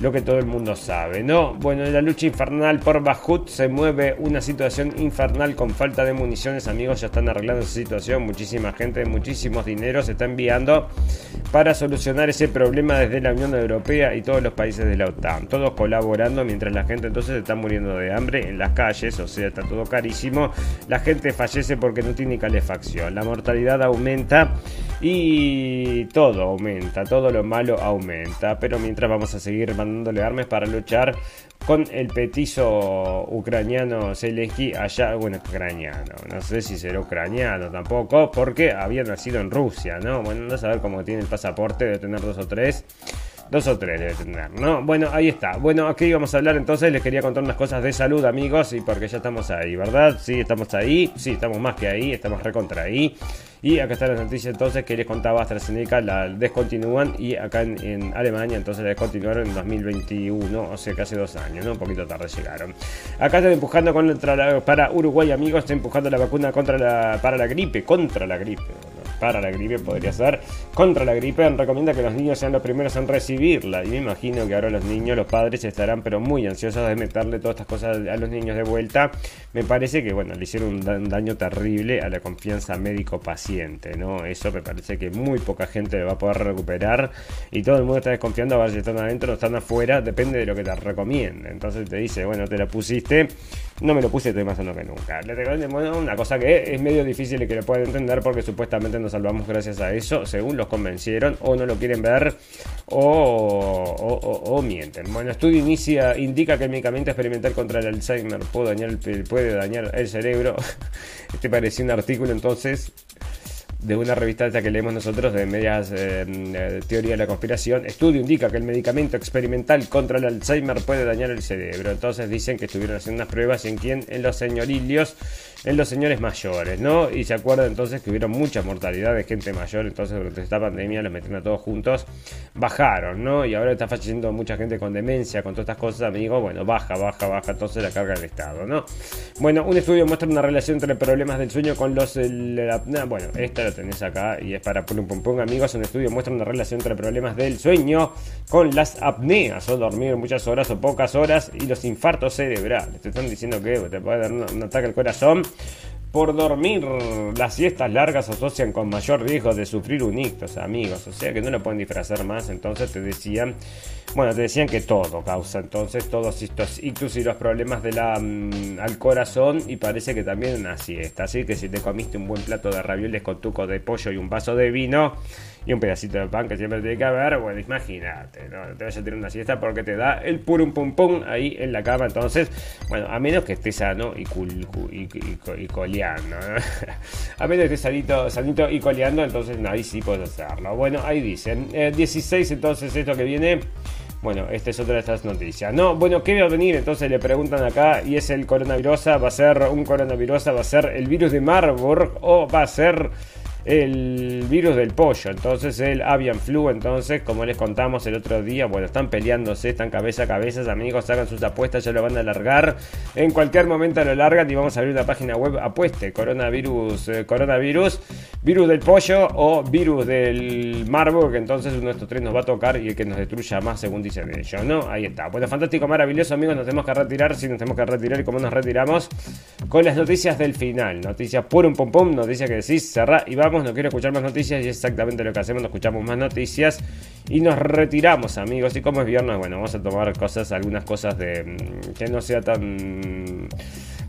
lo que todo el mundo sabe, ¿no? Bueno, en la lucha infernal por Bajut se mueve una situación infernal con falta de municiones, amigos, ya están arreglando esa situación, muchísima gente, muchísimos dineros se está enviando para solucionar ese problema desde la Unión Europea y todos los países de la OTAN, todos colaborando mientras la gente entonces está muriendo de hambre en las calles, o sea, está todo carísimo, la gente fallece porque no tiene calefacción, la mortalidad aumenta y todo aumenta, todo lo malo aumenta, pero mientras vamos a seguir mandándole armas para luchar con el petizo ucraniano Zelensky allá, bueno, ucraniano, no sé si será ucraniano tampoco, porque había nacido en Rusia, ¿no? Bueno, no saber cómo tiene el pasaporte, de tener dos o tres. Dos o tres debe tener, ¿no? Bueno, ahí está. Bueno, aquí vamos a hablar entonces. Les quería contar unas cosas de salud, amigos. Y porque ya estamos ahí, ¿verdad? Sí, estamos ahí. Sí, estamos más que ahí. Estamos recontra ahí. Y acá está la noticia entonces que les contaba AstraZeneca, la descontinúan y acá en, Alemania entonces la descontinuaron en 2021, o sea que hace dos años, ¿no? Un poquito tarde llegaron. Acá están empujando contra para Uruguay, amigos, está empujando la vacuna contra la, para la gripe, contra la gripe para la gripe, podría ser contra la gripe. Recomienda que los niños sean los primeros en recibirla. Y me imagino que ahora los niños, los padres estarán pero muy ansiosos de meterle todas estas cosas a los niños de vuelta. Me parece que, bueno, le hicieron un daño terrible a la confianza médico-paciente, ¿no? Eso me parece que muy poca gente va a poder recuperar y todo el mundo está desconfiando a ver si están adentro o están afuera, depende de lo que te recomiende. Entonces te dice, bueno, te la pusiste no me lo puse, estoy más sano que nunca. Una cosa que es medio difícil que lo puedan entender porque supuestamente nos salvamos gracias a eso, según los convencieron, o no lo quieren ver, o, mienten. Bueno, estudio inicia, indica que el medicamento experimental contra el Alzheimer puede dañar puede dañar el cerebro. [LAUGHS] Este parecía un artículo entonces de una revista que leemos nosotros de medias eh, eh, teoría de la conspiración, estudio indica que el medicamento experimental contra el Alzheimer puede dañar el cerebro. Entonces dicen que estuvieron haciendo unas pruebas en quién, en los señorillos en los señores mayores, ¿no? Y se acuerda entonces que hubieron mucha mortalidad de gente mayor, entonces durante esta pandemia los metieron a todos juntos, bajaron, ¿no? Y ahora está falleciendo mucha gente con demencia, con todas estas cosas, amigos, bueno, baja, baja, baja entonces la carga del Estado, ¿no? Bueno, un estudio muestra una relación entre problemas del sueño con los... bueno, esta lo tenés acá y es para pum pum pum, amigos, un estudio muestra una relación entre problemas del sueño con las apneas, o dormir muchas horas o pocas horas y los infartos cerebrales. Te están diciendo que te puede dar un ataque al corazón por dormir, las siestas largas asocian con mayor riesgo de sufrir un ictus, amigos. O sea que no lo pueden disfrazar más. Entonces te decían, bueno, te decían que todo causa entonces todos estos ictus y los problemas de mm, al corazón. Y parece que también una siesta. Así que si te comiste un buen plato de ravioles con tuco de pollo y un vaso de vino y un pedacito de pan que siempre tiene que haber, bueno, imagínate, ¿no? te vas a tener una siesta porque te da el purum pum pum ahí en la cama. Entonces, bueno, a menos que estés sano y, y, coleando, [LAUGHS] a menos que estés sanito, sanito y coleando, entonces ahí sí puedes hacerlo. Bueno, ahí dicen, 16 eh, entonces esto que viene. Bueno, esta es otra de estas noticias. No, bueno, ¿qué va a venir? Entonces le preguntan acá, y es el coronavirus, va a ser un coronavirus, va a ser el virus de Marburg o va a ser el virus del pollo, entonces el avian flu, entonces como les contamos el otro día, bueno, están peleándose, están cabeza a cabeza, amigos, hagan sus apuestas, ya lo van a alargar, en cualquier momento lo largan y vamos a abrir una página web, apueste, coronavirus, eh, coronavirus, virus del pollo o virus del Marburg, entonces uno de estos tres nos va a tocar y el que nos destruya más según dicen ellos, ¿no? Ahí está, bueno, fantástico, maravilloso, amigos, nos tenemos que retirar, si nos tenemos que retirar y cómo nos retiramos con las noticias del final, noticias por un pum pum, noticias que decís, cerrá y vamos no quiero escuchar más noticias y es exactamente lo que hacemos, no escuchamos más noticias y nos retiramos amigos. Y como es viernes, bueno, vamos a tomar cosas, algunas cosas de mm, que no sea tan...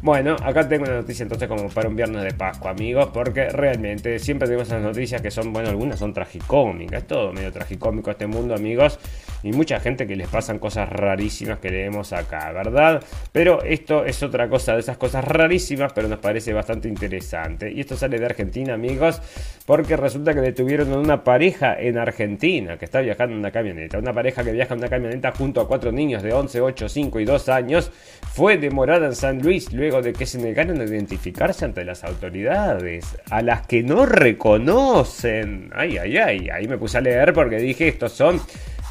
Bueno, acá tengo una noticia entonces como para un viernes de Pascua, amigos, porque realmente siempre tenemos esas noticias que son, bueno, algunas son tragicómicas, es todo medio tragicómico este mundo, amigos, y mucha gente que les pasan cosas rarísimas que leemos acá, ¿verdad? Pero esto es otra cosa de esas cosas rarísimas, pero nos parece bastante interesante. Y esto sale de Argentina, amigos, porque resulta que detuvieron a una pareja en Argentina que está viajando en una camioneta. Una pareja que viaja en una camioneta junto a cuatro niños de 11, 8, 5 y 2 años fue demorada en San Luis luego de que se negaron a identificarse ante las autoridades, a las que no reconocen. Ay, ay, ay, ahí me puse a leer porque dije, estos son...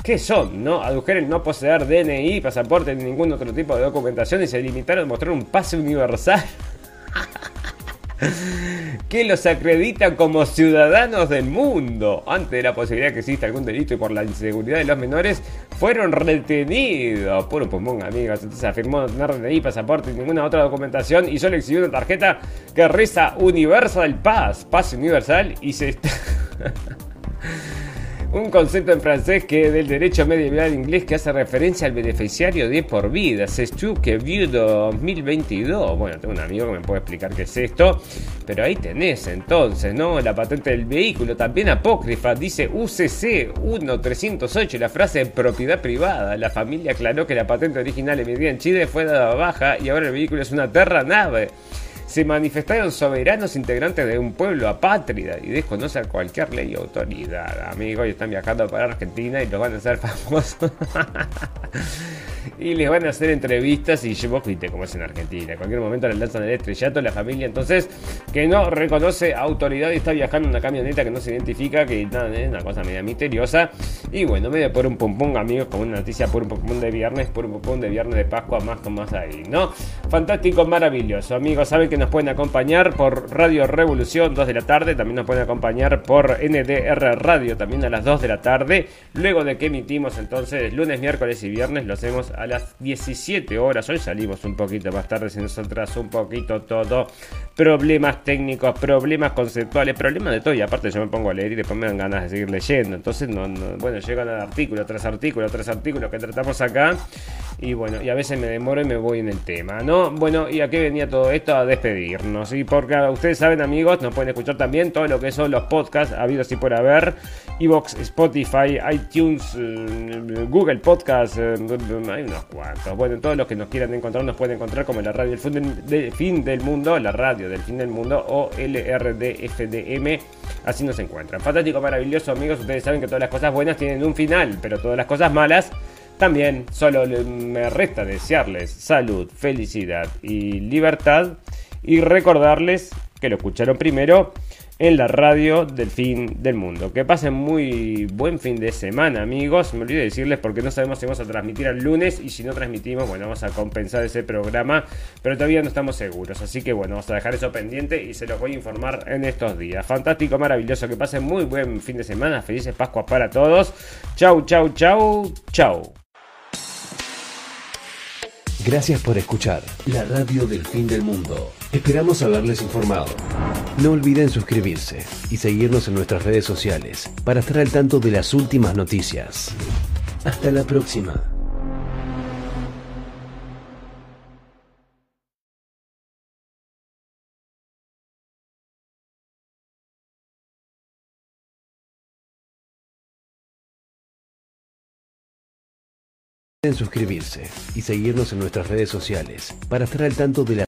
¿Qué son? ¿No? Adujeron no poseer DNI, pasaporte ni ningún otro tipo de documentación y se limitaron a mostrar un pase universal. [LAUGHS] que los acredita como ciudadanos del mundo. Antes de la posibilidad que exista algún delito y por la inseguridad de los menores, fueron retenidos. Puro pulmón, amigos. Entonces afirmó no tener DNI, pasaporte y ninguna otra documentación y solo exhibió una tarjeta que reza Universal Pass, Paz Universal, y se está... [LAUGHS] Un concepto en francés que del derecho medieval inglés que hace referencia al beneficiario de por vida. C'est que view 2022. Bueno, tengo un amigo que me puede explicar qué es esto. Pero ahí tenés entonces, ¿no? La patente del vehículo, también apócrifa, dice UCC 1308, la frase propiedad privada. La familia aclaró que la patente original emitida en Chile fue dada baja y ahora el vehículo es una terra nave se manifestaron soberanos integrantes de un pueblo apátrida y desconoce cualquier ley o autoridad, amigos, y están viajando para Argentina y los van a hacer [LAUGHS] famosos. Y les van a hacer entrevistas y vos viste cómo es en Argentina. En cualquier momento le lanzan el estrellato a la familia, entonces que no reconoce autoridad y está viajando en una camioneta que no se identifica, que nada, es una cosa media misteriosa. Y bueno, medio por un pum, amigos, como una noticia por un pum de viernes, por un pum de viernes de Pascua, más con más ahí, ¿no? Fantástico, maravilloso, amigos. Saben que nos pueden acompañar por Radio Revolución 2 de la tarde, también nos pueden acompañar por NDR Radio también a las 2 de la tarde. Luego de que emitimos entonces lunes, miércoles y viernes, lo hacemos a las 17 horas. Hoy salimos un poquito más tarde, si nosotras un poquito todo. Problemas técnicos, problemas conceptuales, problemas de todo. Y aparte yo me pongo a leer y después me dan ganas de seguir leyendo. Entonces, no, bueno, llegan artículo tras artículo tras artículo que tratamos acá. Y bueno, y a veces me demoro y me voy en el tema, ¿no? Bueno, ¿y a qué venía todo esto? A despedirnos. Y porque ustedes saben, amigos, nos pueden escuchar también todo lo que son los podcasts, habidos y por haber. Evox, Spotify, iTunes, eh, Google Podcast, eh, unos cuantos. Bueno, todos los que nos quieran encontrar nos pueden encontrar como la radio del, fin del mundo, la radio del fin del mundo o LRDFDM. Así nos encuentran. Fantástico, maravilloso, amigos. Ustedes saben que todas las cosas buenas tienen un final, pero todas las cosas malas también solo me resta desearles salud, felicidad y libertad y recordarles que lo escucharon primero en la radio del fin del mundo. Que pasen muy buen fin de semana, amigos. Me olvidé decirles porque no sabemos si vamos a transmitir el lunes y si no transmitimos, bueno, vamos a compensar ese programa, pero todavía no estamos seguros. Así que bueno, vamos a dejar eso pendiente y se los voy a informar en estos días. Fantástico, maravilloso, que pasen muy buen fin de semana. Felices Pascuas para todos. Chau, chau, chau, chau. Gracias por escuchar la radio del fin del mundo. Esperamos haberles informado. No olviden suscribirse y seguirnos en nuestras redes sociales para estar al tanto de las últimas noticias. Hasta la próxima. suscribirse y seguirnos en nuestras redes sociales para estar al tanto de la